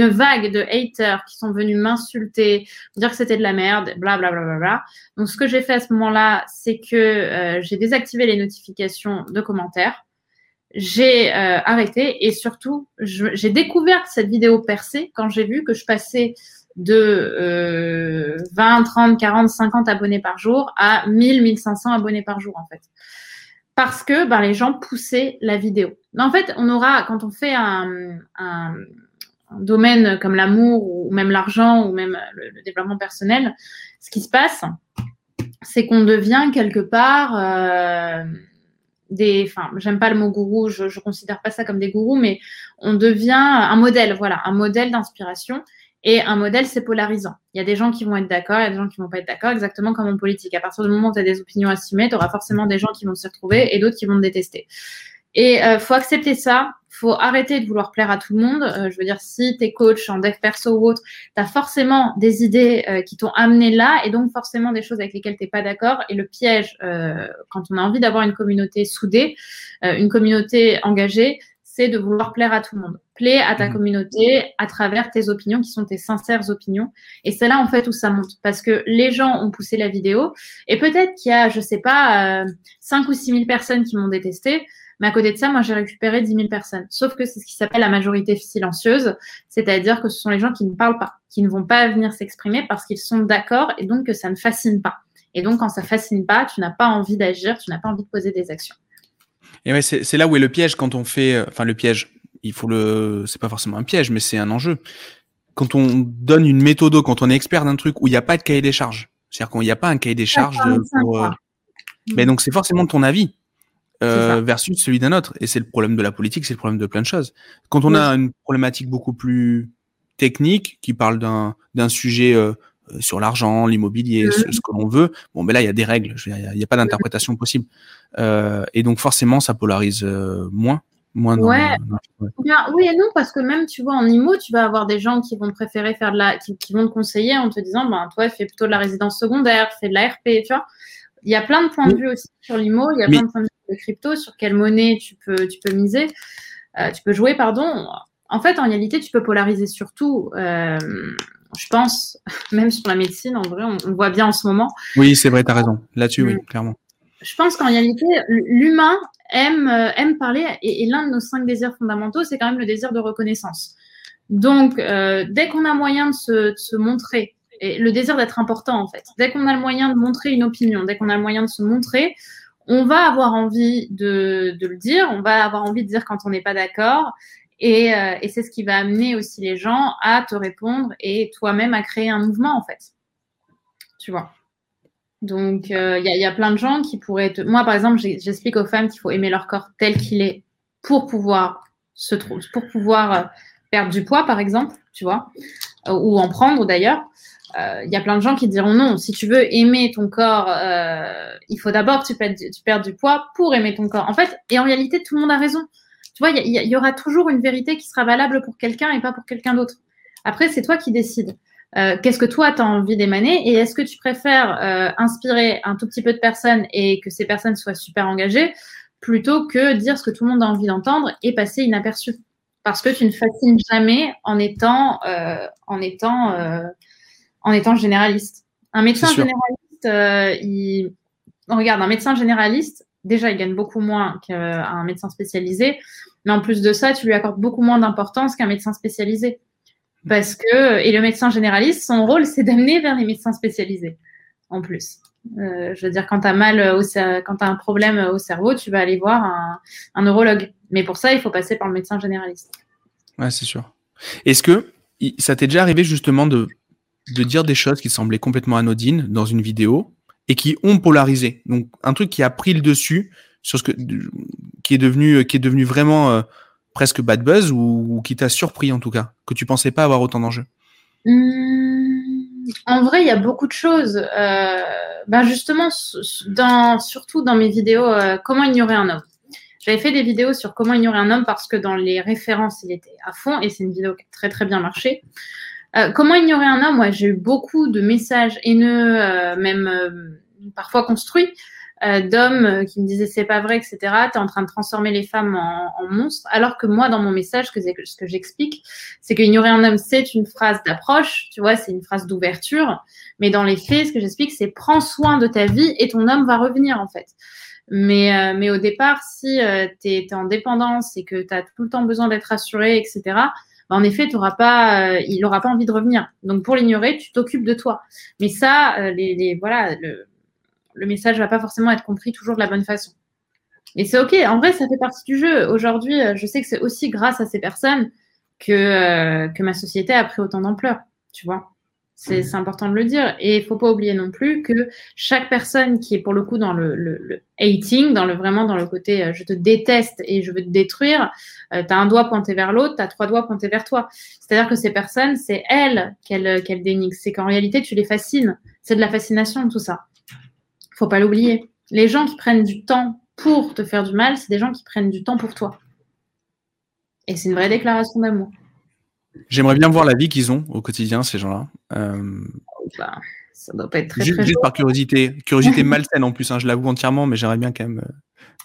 vague de haters qui sont venus m'insulter, dire que c'était de la merde, bla bla bla bla bla. Donc, ce que j'ai fait à ce moment-là, c'est que euh, j'ai désactivé les notifications de commentaires. J'ai euh, arrêté et surtout, j'ai découvert cette vidéo percée quand j'ai vu que je passais de 20, 30, 40, 50 abonnés par jour à 1000, 1500 abonnés par jour en fait parce que ben, les gens poussaient la vidéo. En fait, on aura, quand on fait un, domaine comme l'amour ou même l'argent ou même le, développement personnel, ce qui se passe, c'est qu'on devient quelque part euh, des, enfin, j'aime pas le mot gourou, je, je considère pas ça comme des gourous, mais on devient un modèle, voilà, un modèle d'inspiration. Et un modèle, c'est polarisant. Il y a des gens qui vont être d'accord, il y a des gens qui vont pas être d'accord, exactement comme en politique. À partir du moment où tu as des opinions assumées, tu auras forcément des gens qui vont s'y retrouver et d'autres qui vont te détester. Et euh, faut accepter ça. Faut arrêter de vouloir plaire à tout le monde. Euh, je veux dire, si tu es coach en dev perso ou autre, tu as forcément des idées euh, qui t'ont amené là et donc forcément des choses avec lesquelles t'es pas d'accord. Et le piège, euh, quand on a envie d'avoir une communauté soudée, une communauté engagée, c'est de vouloir plaire à tout le monde. Plaire à ta mmh. communauté à travers tes opinions qui sont tes sincères opinions. Et c'est là en fait où ça monte parce que les gens ont poussé la vidéo et peut-être qu'il y a, je sais pas, euh, 5 ou 6 000 personnes qui m'ont détesté. Mais à côté de ça, moi, j'ai récupéré 10 000 personnes. Sauf que c'est ce qui s'appelle la majorité silencieuse, c'est-à-dire que ce sont les gens qui ne parlent pas, qui ne vont pas venir s'exprimer parce qu'ils sont d'accord et donc que ça ne fascine pas. Et donc, quand ça fascine pas, tu n'as pas envie d'agir, tu n'as pas envie de poser des actions. Et ouais, c'est là où est le piège quand on fait, euh, enfin le piège. Il faut le, c'est pas forcément un piège, mais c'est un enjeu. Quand on donne une méthode, quand on est expert d'un truc où il n'y a pas de cahier des charges, c'est-à-dire qu'il n'y a pas un cahier des charges pour, euh, mais donc c'est forcément ton avis euh, versus celui d'un autre. Et c'est le problème de la politique, c'est le problème de plein de choses. Quand on a une problématique beaucoup plus technique qui parle d'un d'un sujet euh, sur l'argent, l'immobilier, ce, que l'on veut. Bon, mais là, il y a des règles. Il n'y a, pas d'interprétation possible. Euh, et donc, forcément, ça polarise euh, moins. moins ouais. oui et non, parce que même, tu vois, en IMO, tu vas avoir des gens qui vont préférer faire de la, qui, vont te conseiller en te disant, ben, toi, fais plutôt de la résidence secondaire, fais de la RP, tu vois. Il y a plein de points de vue aussi sur l'IMO, il y a plein de points de vue de crypto, sur quelle monnaie tu peux, tu peux miser, euh, tu peux jouer, pardon. En fait, en réalité, tu peux polariser surtout. Euh, je pense, même sur la médecine, en vrai, on, on voit bien en ce moment. Oui, c'est vrai, tu as raison. Là-dessus, oui, mm. clairement. Je pense qu'en réalité, l'humain aime, euh, parler et, l'un de nos cinq désirs fondamentaux, c'est quand même le désir de reconnaissance. Donc, euh, dès qu'on a moyen de se, montrer, et le désir d'être important en fait, dès qu'on a le moyen de montrer une opinion, dès qu'on a le moyen de se montrer, on va avoir envie de, le dire, on va avoir envie de dire quand on n'est pas d'accord. Euh, et c'est ce qui va amener aussi les gens à te répondre et toi-même à créer un mouvement en fait. Tu vois. Donc, euh, il y, a plein de gens qui pourraient. Moi, par exemple, j'explique aux femmes qu'il faut aimer leur corps tel qu'il est pour pouvoir se pour pouvoir euh, perdre du poids, par exemple, tu vois, euh, ou en prendre d'ailleurs. Il y a plein de gens qui diront non. Si tu veux aimer ton corps, il faut d'abord que tu perdes, du poids pour aimer ton corps. En fait, et en réalité, tout le monde a raison. Tu vois, il y, aura toujours une vérité qui sera valable pour quelqu'un et pas pour quelqu'un d'autre. Après, c'est toi qui décides. Euh, qu'est-ce que toi, tu as envie d'émaner et est-ce que tu préfères euh, inspirer un tout petit peu de personnes et que ces personnes soient super engagées plutôt que dire ce que tout le monde a envie d'entendre et passer inaperçu? Parce que tu ne fascines jamais en étant euh, en étant en étant généraliste. Un médecin généraliste, il regarde un médecin généraliste, déjà il gagne beaucoup moins qu'un médecin spécialisé, mais en plus de ça, tu lui accordes beaucoup moins d'importance qu'un médecin spécialisé. Parce que, et le médecin généraliste, son rôle, c'est d'amener vers les médecins spécialisés, en plus. Euh, je veux dire, quand tu as mal, au, quand as un problème au cerveau, tu vas aller voir un, un, neurologue. Mais pour ça, il faut passer par le médecin généraliste. Ouais, c'est sûr. Est-ce que ça t'est déjà arrivé justement de, de dire des choses qui semblaient complètement anodines dans une vidéo et qui ont polarisé? Donc, un truc qui a pris le dessus sur ce que, qui est devenu, qui est devenu vraiment euh, presque bad buzz ou, qui t'a surpris en tout cas, que tu pensais pas avoir autant d'enjeux? Mmh, En vrai, il y a beaucoup de choses. Euh, ben justement, surtout dans mes vidéos, euh, comment ignorer un homme. J'avais fait des vidéos sur comment ignorer un homme parce que dans les références, il était à fond et c'est une vidéo qui a très très bien marché. Euh, comment ignorer un homme? J'ai eu beaucoup de messages haineux, même parfois construits, d'hommes euh, qui me disaient c'est pas vrai, etc. Tu es en train de transformer les femmes en, monstres. Alors que moi, dans mon message, que, ce que j'explique, c'est qu'ignorer un homme, c'est une phrase d'approche, tu vois, c'est une phrase d'ouverture. Mais dans les faits, ce que j'explique, c'est prends soin de ta vie et ton homme va revenir, en fait. Mais, euh, mais au départ, si tu es, en dépendance et que tu as tout le temps besoin d'être assuré, etc., bah, en effet, auras pas, il n'aura pas envie de revenir. Donc pour l'ignorer, tu t'occupes de toi. Mais ça, les, les, voilà, le, le message va pas forcément être compris toujours de la bonne façon. Et c'est ok. En vrai, ça fait partie du jeu. Aujourd'hui, euh, je sais que c'est aussi grâce à ces personnes que, euh, que ma société a pris autant d'ampleur. Tu vois, mmh. c'est important de le dire. Et il faut pas oublier non plus que chaque personne qui est pour le coup dans le, le, hating, dans le vraiment dans le côté euh, je te déteste et je veux te détruire, tu as un doigt pointé vers l'autre, tu as trois doigts pointés vers toi. C'est-à-dire que ces personnes, c'est elles qu'elles qu'elles dénigrent. C'est qu'en réalité, tu les fascines. C'est de la fascination, tout ça faut pas l'oublier. Les gens qui prennent du temps pour te faire du mal, c'est des gens qui prennent du temps pour toi. Et c'est une vraie déclaration d'amour. J'aimerais bien voir la vie qu'ils ont au quotidien, ces gens-là. Euh... Bah, ça doit pas être très, juste, très juste par curiosité. Curiosité malsaine en plus, hein, je l'avoue entièrement, mais j'aimerais bien quand même. Euh,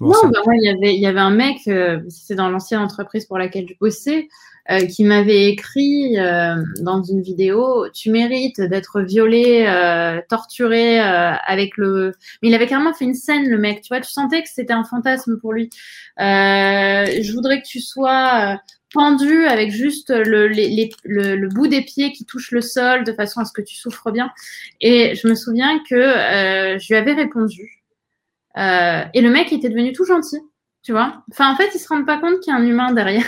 non, bah, il y avait, y avait un mec, euh, c'était dans l'ancienne entreprise pour laquelle je bossais, euh, qui m'avait écrit euh, dans une vidéo Tu mérites d'être violé, euh, torturé avec le. Mais il avait carrément fait une scène, le mec. Tu vois, tu sentais que c'était un fantasme pour lui. je voudrais que tu sois pendu avec juste le, le, bout des pieds qui touche le sol de façon à ce que tu souffres bien. Et je me souviens que je lui avais répondu. et le mec était devenu tout gentil, tu vois. Enfin, en fait, il se rend pas compte qu'il y a un humain derrière.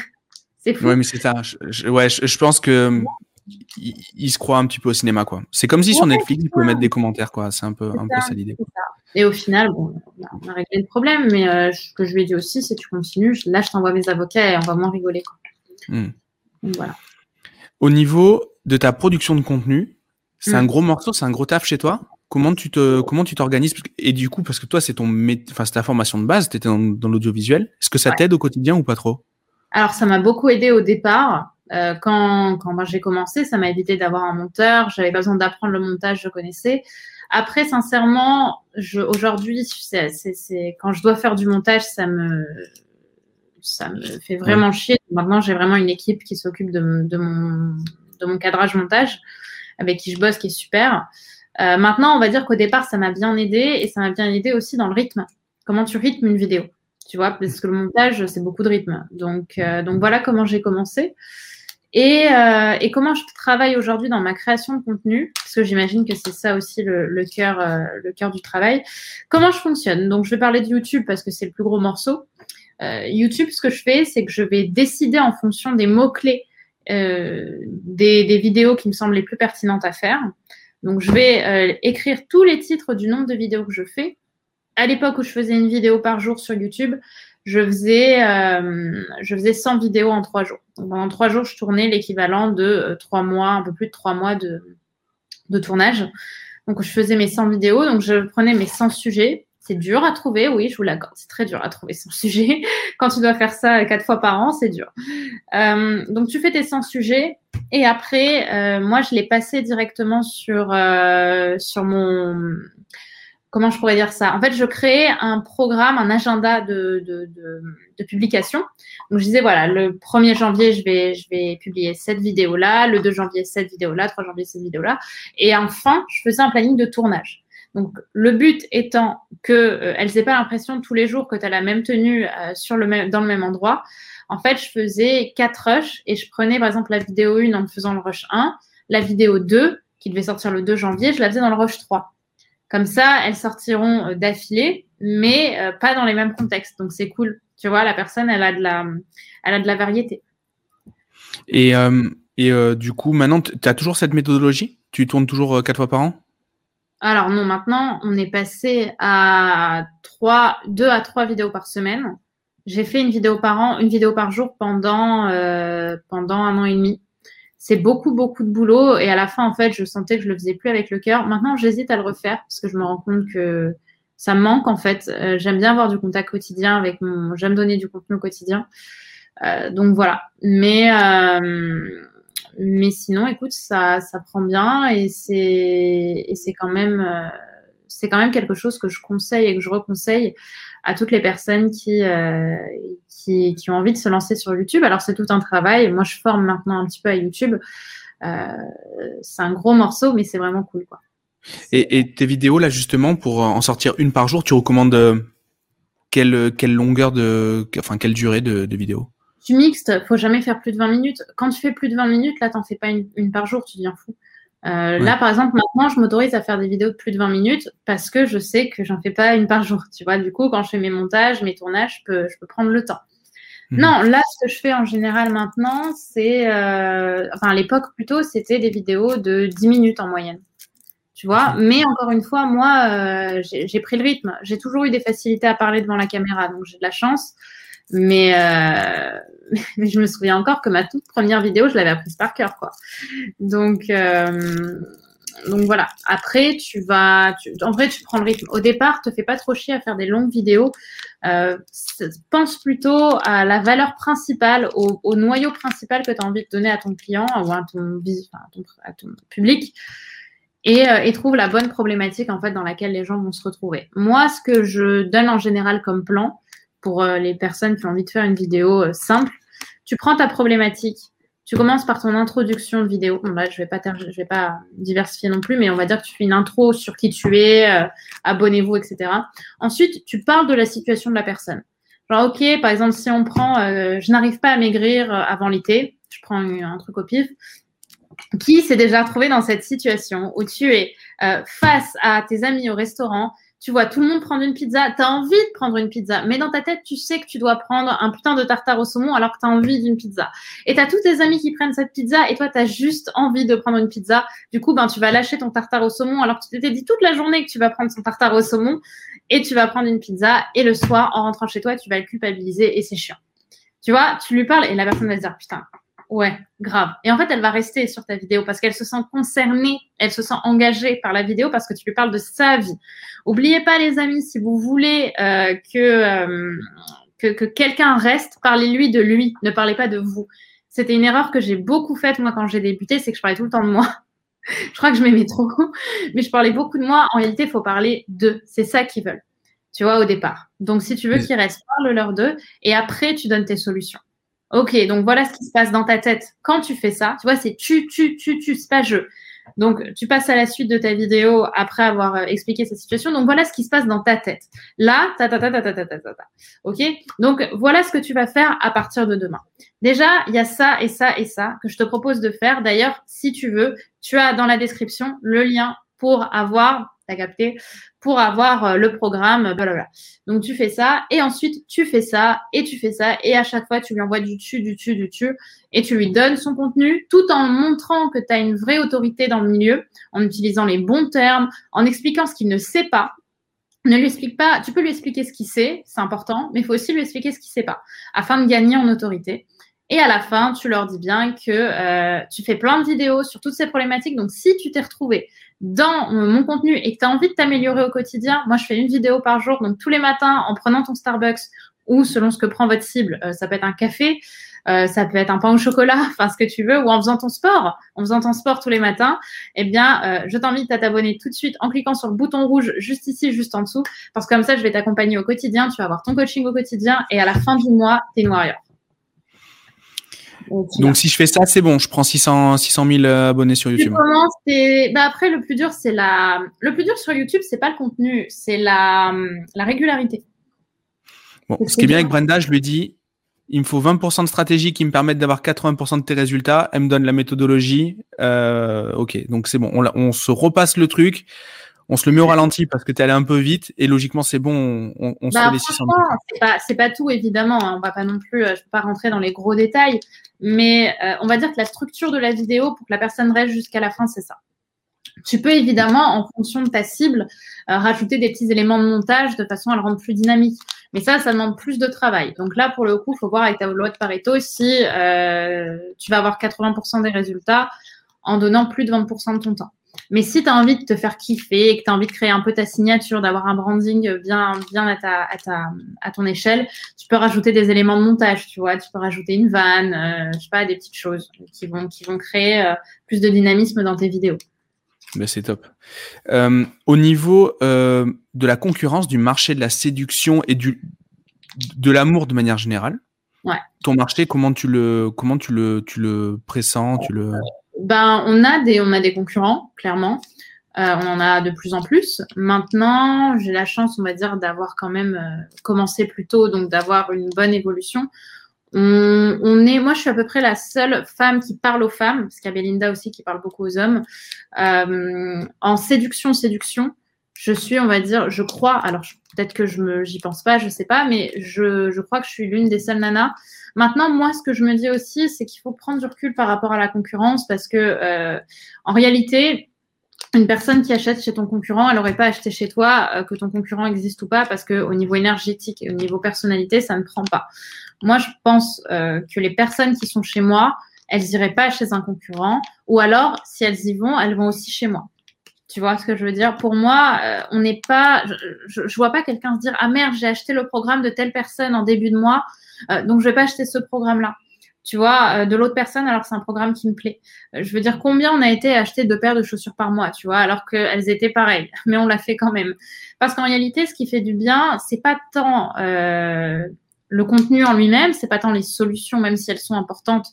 C'est fou. Ouais, mais c'est ça. Je, ouais, je, pense que il, se croit un petit peu au cinéma, quoi. C'est comme si sur Netflix, il pouvait mettre des commentaires, quoi. C'est un peu, un peu ça l'idée. Et au final, bon, on a réglé le problème, mais euh, ce que je lui ai dit aussi, c'est tu continues. Là, je t'envoie mes avocats et on va moins rigoler, quoi. Hmm. voilà. Au niveau de ta production de contenu, c'est un hmm. gros morceau, c'est un gros taf chez toi. Comment tu te, comment tu t'organises? Et du coup, parce que toi, c'est ton, enfin, ta formation de base, tu étais dans, l'audiovisuel. Est-ce que ça t'aide au quotidien ou pas trop? Alors, ça m'a beaucoup aidé au départ. Euh, quand j'ai commencé, ça m'a évité d'avoir un monteur. J'avais besoin d'apprendre le montage, je connaissais. Après, sincèrement, aujourd'hui, c'est quand je dois faire du montage, ça me fait vraiment chier. Maintenant, j'ai vraiment une équipe qui s'occupe de, de, mon, de mon cadrage montage, avec qui je bosse, qui est super. Euh, maintenant, on va dire qu'au départ, ça m'a bien aidé et ça m'a bien aidé aussi dans le rythme. Comment tu rythmes une vidéo, tu vois, parce que le montage, c'est beaucoup de rythme. Donc, euh, donc voilà comment j'ai commencé. Et, euh, et, comment je travaille aujourd'hui dans ma création de contenu, parce que j'imagine que c'est ça aussi le, le cœur, euh, le cœur du travail. Comment je fonctionne? Donc, je vais parler de YouTube parce que c'est le plus gros morceau. YouTube, ce que je fais, c'est que je vais décider en fonction des mots clés euh, des, des, vidéos qui me semblent les plus pertinentes à faire. Donc, je vais écrire tous les titres du nombre de vidéos que je fais. À l'époque où je faisais une vidéo par jour sur YouTube, je faisais, euh, je faisais 100 vidéos en trois jours. Donc, pendant trois jours, je tournais l'équivalent de euh, trois mois, un peu plus de trois mois de, tournage. Donc, je faisais mes 100 vidéos. Donc, je prenais mes 100 sujets. C'est dur à trouver, oui, je vous l'accorde. C'est très dur à trouver 100 sujets. Quand tu dois faire ça quatre fois par an, c'est dur. Euh, donc, tu fais tes 100 sujets. Et après, euh, moi, je l'ai passé directement euh, sur mon comment je pourrais dire ça? En fait, je créais un programme, un agenda de, de, de, de, publication. Donc, je disais, voilà, le 1er janvier, je vais, je vais publier cette vidéo-là, le 2 janvier, cette vidéo-là, 3 janvier, cette vidéo-là. Et enfin, je faisais un planning de tournage. Donc, le but étant que euh, elles n'aient pas l'impression tous les jours que tu as la même tenue euh, sur le même, dans le même endroit. En fait, je faisais quatre rushs et je prenais, par exemple, la vidéo 1 en faisant le rush 1, la vidéo 2, qui devait sortir le 2 janvier, je la faisais dans le rush 3. Comme ça, elles sortiront euh, d'affilée, mais euh, pas dans les mêmes contextes. Donc c'est cool. Tu vois, la personne, elle a de la, elle a de la variété. Et, euh, et du coup, maintenant, tu as toujours cette méthodologie? Tu tournes toujours quatre fois par an? Alors non, maintenant, on est passé à trois, deux à trois vidéos par semaine. J'ai fait une vidéo par an, une vidéo par jour pendant, pendant un an et demi c'est beaucoup, beaucoup de boulot. Et à la fin, en fait, je sentais que je le faisais plus avec le cœur. Maintenant, j'hésite à le refaire parce que je me rends compte que ça me manque, en fait. Euh, j'aime bien avoir du contact quotidien avec mon, j'aime donner du contenu au quotidien. Euh, donc voilà. Mais, euh, mais sinon, écoute, ça, ça prend bien et c'est, et c'est quand même, c'est quand même quelque chose que je conseille et que je reconseille à toutes les personnes qui, qui, qui, ont envie de se lancer sur YouTube. Alors, c'est tout un travail. Moi, je forme maintenant un petit peu à YouTube. Euh, c'est un gros morceau, mais c'est vraiment cool. Quoi. Et, et, tes vidéos, là, justement, pour en sortir une par jour, tu recommandes euh, quelle, quelle longueur de. Enfin, quelle durée de, de vidéo? Tu mixtes, faut jamais faire plus de 20 minutes. Quand tu fais plus de 20 minutes, là, t'en fais pas une, une par jour, tu deviens fou. Euh, Là, par exemple, maintenant, je m'autorise à faire des vidéos de plus de 20 minutes parce que je sais que j'en fais pas une par jour. Tu vois, du coup, quand je fais mes montages, mes tournages, je peux, je peux prendre le temps. Mmh. Non, là, ce que je fais en général maintenant, c'est, euh, enfin, à l'époque plutôt, c'était des vidéos de 10 minutes en moyenne. Tu vois, mais encore une fois, moi, euh, j'ai pris le rythme. J'ai toujours eu des facilités à parler devant la caméra, donc j'ai de la chance. Mais, euh, mais je me souviens encore que ma toute première vidéo, je l'avais apprise par cœur, quoi. Donc, euh, donc voilà. Après, tu vas, en vrai, tu prends le rythme. Au départ, te fais pas trop chier à faire des longues vidéos. Euh, pense plutôt à la valeur principale, au, au noyau principal que tu as envie de donner à ton client ou à ton, à ton, public. Et, euh, et, trouve la bonne problématique en fait dans laquelle les gens vont se retrouver. Moi, ce que je donne en général comme plan, pour euh, les personnes qui ont envie de faire une vidéo simple. Tu prends ta problématique, tu commences par ton introduction de vidéo. Bon, là, je vais pas je vais pas diversifier non plus, mais on va dire que tu fais une intro sur qui tu es, euh, abonnez-vous, etc. Ensuite, tu parles de la situation de la personne. Genre, ok, par exemple, si on prend, je n'arrive pas à maigrir avant l'été, je prends un, truc au pif. Qui s'est déjà retrouvé dans cette situation où tu es face à tes amis au restaurant, tu vois tout le monde prendre une pizza, tu as envie de prendre une pizza, mais dans ta tête, tu sais que tu dois prendre un putain de tartare au saumon alors que tu envie d'une pizza. Et tu as tous tes amis qui prennent cette pizza et toi, tu as juste envie de prendre une pizza. Du coup, ben, tu vas lâcher ton tartare au saumon alors que tu t'étais dit toute la journée que tu vas prendre son tartare au saumon et tu vas prendre une pizza et le soir, en rentrant chez toi, tu vas le culpabiliser et c'est chiant. Tu vois, tu lui parles et la personne va se dire, putain, Ouais, grave. Et en fait, elle va rester sur ta vidéo parce qu'elle se sent concernée, elle se sent engagée par la vidéo parce que tu lui parles de sa vie. Oubliez pas, les amis, si vous voulez euh, que, euh, que, que quelqu'un reste, parlez-lui de lui, ne parlez pas de vous. C'était une erreur que j'ai beaucoup faite, moi, quand j'ai débuté, c'est que je parlais tout le temps de moi. je crois que je m'aimais trop, mais je parlais beaucoup de moi. En réalité, il faut parler d'eux. C'est ça qu'ils veulent, tu vois, au départ. Donc, si tu veux qu'ils restent, parle-leur d'eux et après, tu donnes tes solutions. Ok, donc voilà ce qui se passe dans ta tête quand tu fais ça. Tu vois, c'est tu, tu, tu, tu, c'est pas je. Donc, tu passes à la suite de ta vidéo après avoir euh, expliqué cette situation. Donc, voilà ce qui se passe dans ta tête. Là, ta, ta, ta, ta, ta, ta, ta, ta, ta. OK? Donc, voilà ce que tu vas faire à partir de demain. Déjà, il y a ça et ça et ça que je te propose de faire. D'ailleurs, si tu veux, tu as dans la description le lien pour avoir capté, pour avoir euh, le programme, blablabla. Donc tu fais ça et ensuite tu fais ça et tu fais ça et à chaque fois tu lui envoies du dessus, du dessus, du dessus et tu lui donnes son contenu tout en montrant que tu as une vraie autorité dans le milieu, en utilisant les bons termes, en expliquant ce qu'il ne sait pas. Ne lui explique pas, tu peux lui expliquer ce qu'il sait, c'est important, mais il faut aussi lui expliquer ce qu'il sait pas, afin de gagner en autorité. Et à la fin, tu leur dis bien que euh, tu fais plein de vidéos sur toutes ces problématiques. Donc, si tu t'es retrouvé dans mon contenu et que tu as envie de t'améliorer au quotidien, moi je fais une vidéo par jour, donc tous les matins en prenant ton Starbucks ou selon ce que prend votre cible, euh, ça peut être un café, euh, ça peut être un pain au chocolat, enfin ce que tu veux, ou en faisant ton sport, en faisant ton sport tous les matins, eh bien, euh, je t'invite à t'abonner tout de suite en cliquant sur le bouton rouge juste ici, juste en dessous, parce que comme ça, je vais t'accompagner au quotidien, tu vas avoir ton coaching au quotidien, et à la fin du mois, t'es une. Donc, si je fais ça, c'est bon, je prends 600, 600 000 abonnés sur YouTube. bah, après, le plus dur, c'est la, le plus dur sur YouTube, c'est pas le contenu, c'est la, la régularité. Bon, ce qui est bien avec Brenda, je lui dis, il me faut 20% de stratégie qui me permettent d'avoir 80% de tes résultats. Elle me donne la méthodologie. Euh, ok, donc c'est bon. On, on, se repasse le truc on se le met au ralenti parce que tu es allé un peu vite et logiquement c'est bon, on, on se bah, fait les 600 C'est pas, pas tout évidemment, hein. on va pas non plus, euh, je peux pas rentrer dans les gros détails, mais euh, on va dire que la structure de la vidéo pour que la personne reste jusqu'à la fin, c'est ça. Tu peux évidemment, en fonction de ta cible, euh, rajouter des petits éléments de montage de façon à le rendre plus dynamique. Mais ça, ça demande plus de travail. Donc là, pour le coup, il faut voir avec ta loi de Pareto si tu vas avoir 80% des résultats en donnant plus de 20% de ton temps. Mais si tu as envie de te faire kiffer et que tu as envie de créer un peu ta signature, d'avoir un branding bien, bien à, ta, à, ta, à ton échelle, tu peux rajouter des éléments de montage, tu vois. Tu peux rajouter une vanne, euh, je sais pas, des petites choses qui vont, qui vont créer euh, plus de dynamisme dans tes vidéos. Ben c'est top. Euh, au niveau de la concurrence, du marché de la séduction et du, de l'amour de manière générale, ouais. ton marché, comment tu le, comment tu le, tu le pressens, tu le ben, on a des, on a des concurrents, clairement. Euh, on en a de plus en plus. Maintenant, j'ai la chance, on va dire, d'avoir quand même euh, commencé plus tôt, donc d'avoir une bonne évolution. On, est, moi, je suis à peu près la seule femme qui parle aux femmes, parce qu'il y a Belinda aussi qui parle beaucoup aux hommes. Euh, en séduction, séduction, je suis, on va dire, je crois, alors peut-être que je me, j'y pense pas, je sais pas, mais je, je crois que je suis l'une des seules nanas Maintenant, moi, ce que je me dis aussi, c'est qu'il faut prendre du recul par rapport à la concurrence parce que, euh, en réalité, une personne qui achète chez ton concurrent, elle n'aurait pas acheté chez toi, euh, que ton concurrent existe ou pas, parce que au niveau énergétique et au niveau personnalité, ça ne prend pas. Moi, je pense euh, que les personnes qui sont chez moi, elles n'iraient pas chez un concurrent, ou alors, si elles y vont, elles vont aussi chez moi. Tu vois ce que je veux dire? Pour moi, on n'est pas, je, je, vois pas quelqu'un se dire ah merde, j'ai acheté le programme de telle personne en début de mois, euh, donc, je vais pas acheter ce programme-là. Tu vois, euh, de l'autre personne, alors c'est un programme qui me plaît. Euh, je veux dire, combien on a été acheter deux paires de chaussures par mois, tu vois, alors qu'elles étaient pareilles, mais on l'a fait quand même. Parce qu'en réalité, ce qui fait du bien, c'est pas tant le contenu en lui-même, c'est pas tant les solutions, même si elles sont importantes,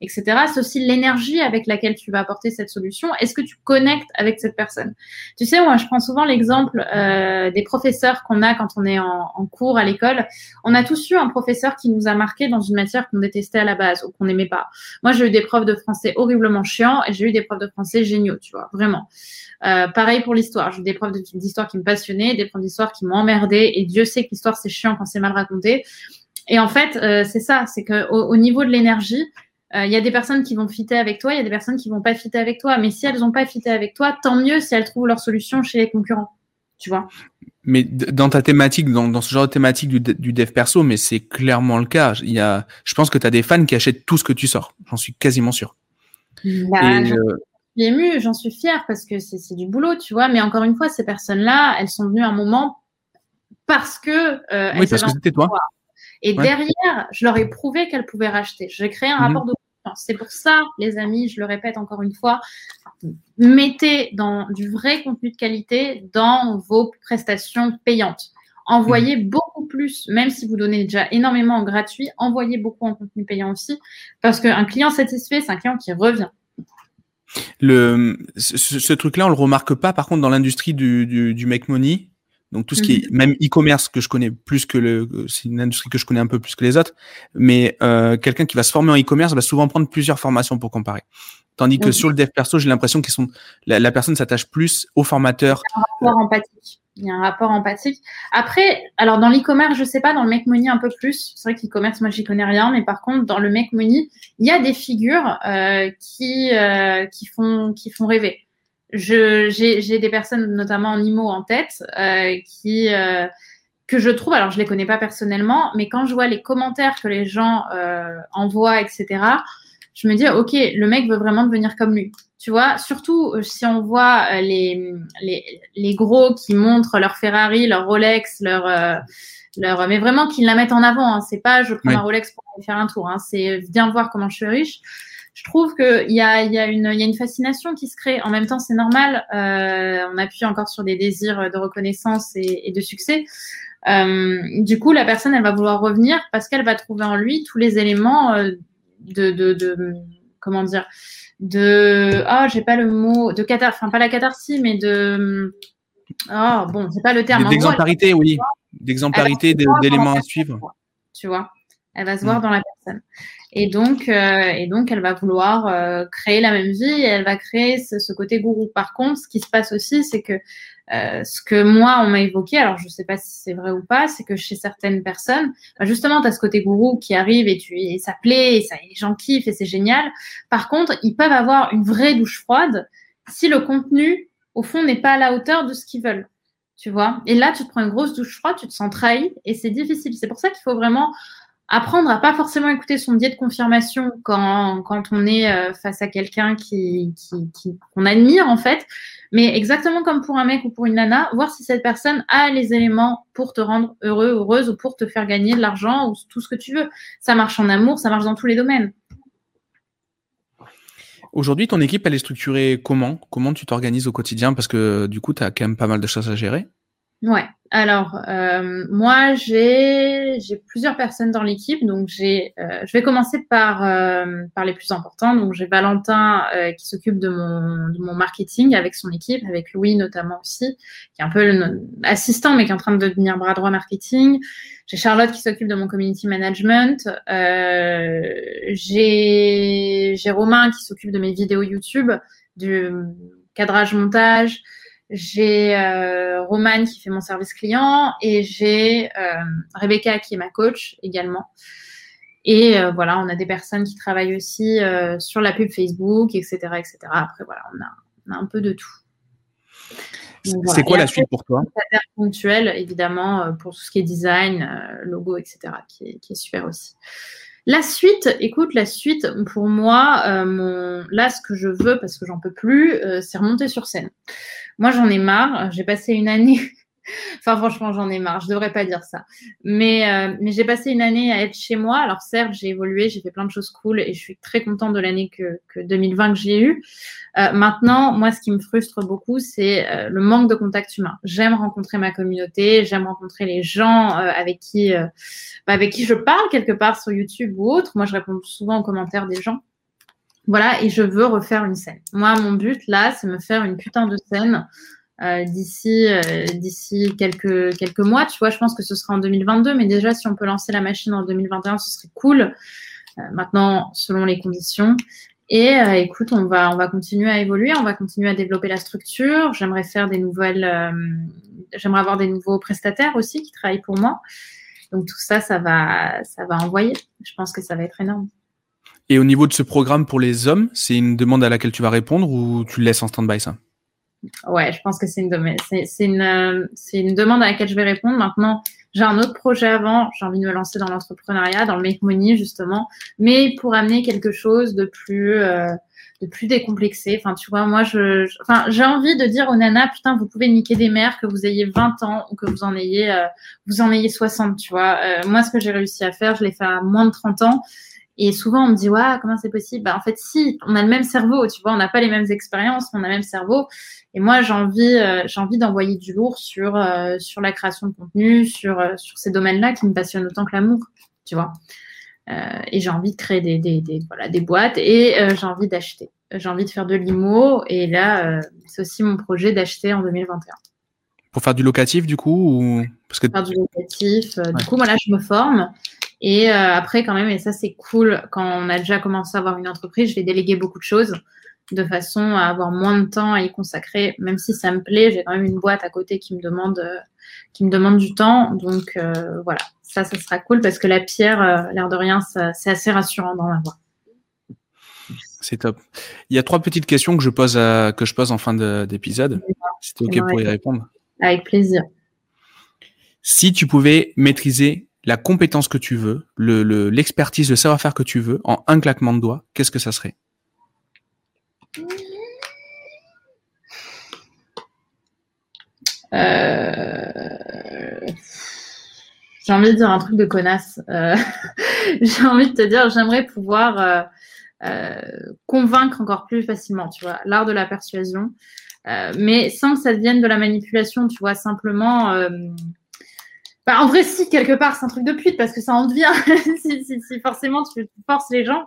etc. C'est aussi l'énergie avec laquelle tu vas apporter cette solution. Est-ce que tu connectes avec cette personne? Tu sais, moi, je prends souvent l'exemple euh, des professeurs qu'on a quand on est en, cours à l'école. On a tous eu un professeur qui nous a marqué dans une matière qu'on détestait à la base ou qu'on n'aimait pas. Moi, j'ai eu des profs de français horriblement chiants et j'ai eu des profs de français géniaux, tu vois, vraiment. Euh, pareil pour l'histoire. J'ai eu des profs d'histoire qui me passionnaient, des profs d'histoire qui m'ont emmerdé et Dieu sait que l'histoire c'est chiant quand c'est mal raconté. Et en fait, euh, c'est ça, c'est que au, au, niveau de l'énergie, il euh, y a des personnes qui vont fitter avec toi, il y a des personnes qui vont pas fitter avec toi. Mais si elles n'ont pas fité avec toi, tant mieux si elles trouvent leur solution chez les concurrents. Tu vois? Mais dans ta thématique, dans, dans ce genre de thématique du, du dev perso, mais c'est clairement le cas. Il y a, je pense que tu as des fans qui achètent tout ce que tu sors. J'en suis quasiment sûr. Bah, j'en euh, suis émue, j'en suis fière parce que c'est du boulot, tu vois. Mais encore une fois, ces personnes-là, elles sont venues un moment parce que. Euh, oui, parce que c'était toi. Et derrière, je leur ai prouvé qu'elles pouvaient racheter. J'ai créé un mhm. rapport de. C'est pour ça, les amis, je le répète encore une fois, mettez dans du vrai contenu de qualité dans vos prestations payantes. Envoyez mhm. beaucoup plus, même si vous donnez déjà énormément en gratuit, envoyez beaucoup en contenu payant aussi, parce qu'un client satisfait, c'est un client qui revient. Le, ce, truc-là, on le remarque pas, par contre, dans l'industrie du, du, du make money? Donc tout ce qui est mhm. même e-commerce que je connais plus que le, c'est une industrie que je connais un peu plus que les autres. Mais euh, quelqu'un qui va se former en e-commerce va souvent prendre plusieurs formations pour comparer. Tandis que sur le dev perso, j'ai l'impression qu'ils sont la, la personne s'attache plus au formateur. Un rapport empathique. Il y a un rapport empathique. Après, alors dans l'e-commerce, je sais pas, dans le make money un peu plus. C'est vrai que l'e-commerce, moi, j'y connais rien, mais par contre, dans le make money, il y a des figures euh, qui euh, qui font qui font rêver. Je j'ai des personnes, notamment en IMO, en tête, euh, qui euh, que je trouve, alors je les connais pas personnellement, mais quand je vois les commentaires que les gens euh, envoient, etc je me dis, OK, le mec veut vraiment devenir comme lui. Tu vois, surtout euh, si on voit les, les, les, gros qui montrent leur Ferrari, leur Rolex, leur, euh, leur mais vraiment qu'ils la mettent en avant. Hein. C'est pas je prends ma Rolex pour aller faire un tour. Hein. C'est viens voir comment je suis riche. Je trouve qu'il y a, y, a une, y a une fascination qui se crée. En même temps, c'est normal. Euh, on appuie encore sur des désirs de reconnaissance et, et de succès. Euh, du coup, la personne, elle va vouloir revenir parce qu'elle va trouver en lui tous les éléments de, de, de comment dire de ah oh, j'ai pas le mot de catar enfin pas la catharsis mais de oh bon c'est pas le terme d'exemplarité oui d'exemplarité d'éléments à suivre tu vois elle va se voir mm. dans la personne et donc euh, et donc elle va vouloir euh, créer la même vie et elle va créer ce, ce, côté gourou par contre ce qui se passe aussi c'est que euh, ce que moi, on m'a évoqué, alors je ne sais pas si c'est vrai ou pas, c'est que chez certaines personnes, bah justement, tu as ce côté gourou qui arrive et, tu, et ça plaît, et, ça, les gens kiffent et c'est génial. Par contre, ils peuvent avoir une vraie douche froide si le contenu, au fond, n'est pas à la hauteur de ce qu'ils veulent. Tu vois? Et là, tu te prends une grosse douche froide, tu te sens trahi et c'est difficile. C'est pour ça qu'il faut vraiment apprendre à pas forcément écouter son biais de confirmation quand, on est euh, face à quelqu'un qui, qui qu'on admire en fait, mais exactement comme pour un mec ou pour une nana, voir si cette personne a les éléments pour te rendre heureux, heureuse ou pour te faire gagner de l'argent ou tout ce que tu veux. Ça marche en amour, ça marche dans tous les domaines. Aujourd'hui, ton équipe, elle est structurée comment? Comment tu t'organises au quotidien? Parce que du coup, tu as quand même pas mal de choses à gérer. Ouais. Alors, euh, moi, j'ai plusieurs personnes dans l'équipe. Donc, j'ai, euh, je vais commencer par, euh, par les plus importants. Donc, j'ai Valentin euh, qui s'occupe de mon, de mon marketing avec son équipe, avec Louis notamment aussi, qui est un peu l'assistant, mais qui est en train de devenir bras droit marketing. J'ai Charlotte qui s'occupe de mon community management. j'ai Romain qui s'occupe de mes vidéos YouTube, du cadrage montage. J'ai euh, Romane qui fait mon service client et j'ai euh, Rebecca qui est ma coach également. Et euh, voilà, on a des personnes qui travaillent aussi sur la pub Facebook, etc., etc. Après, voilà, on a, on a un peu de tout. C'est quoi la suite pour toi? ponctuel, évidemment, pour tout ce qui est design, logo, etc., qui est, qui est, super aussi. La suite, écoute, la suite, pour moi, euh, là, ce que je veux, parce que j'en peux plus, c'est remonter sur scène. Moi, j'en ai marre. J'ai passé une année. Enfin, franchement, j'en ai marre. Je devrais pas dire ça. Mais, euh, mais j'ai passé une année à être chez moi. Alors, certes, j'ai évolué, j'ai fait plein de choses cool et je suis très contente de l'année que, que 2020 que j'ai eue. Euh, maintenant, moi, ce qui me frustre beaucoup, c'est euh, le manque de contact humain. J'aime rencontrer ma communauté, j'aime rencontrer les gens euh, avec qui, euh, bah, avec qui je parle quelque part sur YouTube ou autre. Moi, je réponds souvent aux commentaires des gens. Voilà, et je veux refaire une scène. Moi, mon but là, c'est me faire une putain de scène euh, d'ici euh, d'ici quelques quelques mois. Tu vois, je pense que ce sera en 2022, mais déjà si on peut lancer la machine en 2021, ce serait cool. Euh, maintenant, selon les conditions. Et euh, écoute, on va on va continuer à évoluer, on va continuer à développer la structure. J'aimerais faire des nouvelles, euh, j'aimerais avoir des nouveaux prestataires aussi qui travaillent pour moi. Donc tout ça, ça va ça va envoyer. Je pense que ça va être énorme. Et au niveau de ce programme pour les hommes, c'est une demande à laquelle tu vas répondre ou tu le laisses en stand-by ça? Ouais, je pense que c'est une, une, euh, c'est une demande à laquelle je vais répondre. Maintenant, j'ai un autre projet avant. J'ai envie de me lancer dans l'entrepreneuriat, dans le make money justement, mais pour amener quelque chose de plus, euh, de plus décomplexer. Enfin, tu vois, moi, je, enfin, j'ai envie de dire aux nanas, putain, vous pouvez niquer des mères, que vous ayez 20 ans ou que vous en ayez, euh, vous en ayez 60, tu vois. Euh, moi, ce que j'ai réussi à faire, je l'ai fait à moins de 30 ans. Et souvent, on me dit, ouais, comment c'est possible? Bah, En fait, si, on a le même cerveau, tu vois, on n'a pas les mêmes expériences, mais on a le même cerveau. Et moi, j'ai envie, euh, j'ai envie d'envoyer du lourd sur, euh, sur la création de contenu, sur, euh, sur ces domaines-là qui me passionnent autant que l'amour, tu vois. et j'ai envie de créer des, des, des, voilà, des boîtes et j'ai envie d'acheter. J'ai envie de faire de l'IMO et là, c'est aussi mon projet d'acheter en 2021. Pour faire du locatif, du coup ou... Parce que... Faire du locatif. Du coup, voilà, je me forme. Et euh, après, quand même, et ça c'est cool, quand on a déjà commencé à avoir une entreprise, je vais déléguer beaucoup de choses de façon à avoir moins de temps à y consacrer, même si ça me plaît, j'ai quand même une boîte à côté qui me demande, euh, qui me demande du temps. Donc euh, voilà, ça, ça sera cool parce que la pierre, l'air de rien, c'est assez rassurant dans ma voix. C'est top. Il y a trois petites questions que je pose, à, que je pose en fin d'épisode. Tu OK pour y répondre. Avec plaisir. Si tu pouvais maîtriser la compétence que tu veux, l'expertise, le, savoir-faire que tu veux en un claquement de doigts, qu'est-ce que ça serait? Euh, J'ai envie de dire un truc de connasse. Euh, j'ai envie de te dire, j'aimerais pouvoir euh, convaincre encore plus facilement, tu vois, l'art de la persuasion, mais sans que ça devienne de la manipulation, tu vois, simplement bah, en vrai, si, quelque part, c'est un truc de pute parce que ça en devient. si, forcément tu forces les gens.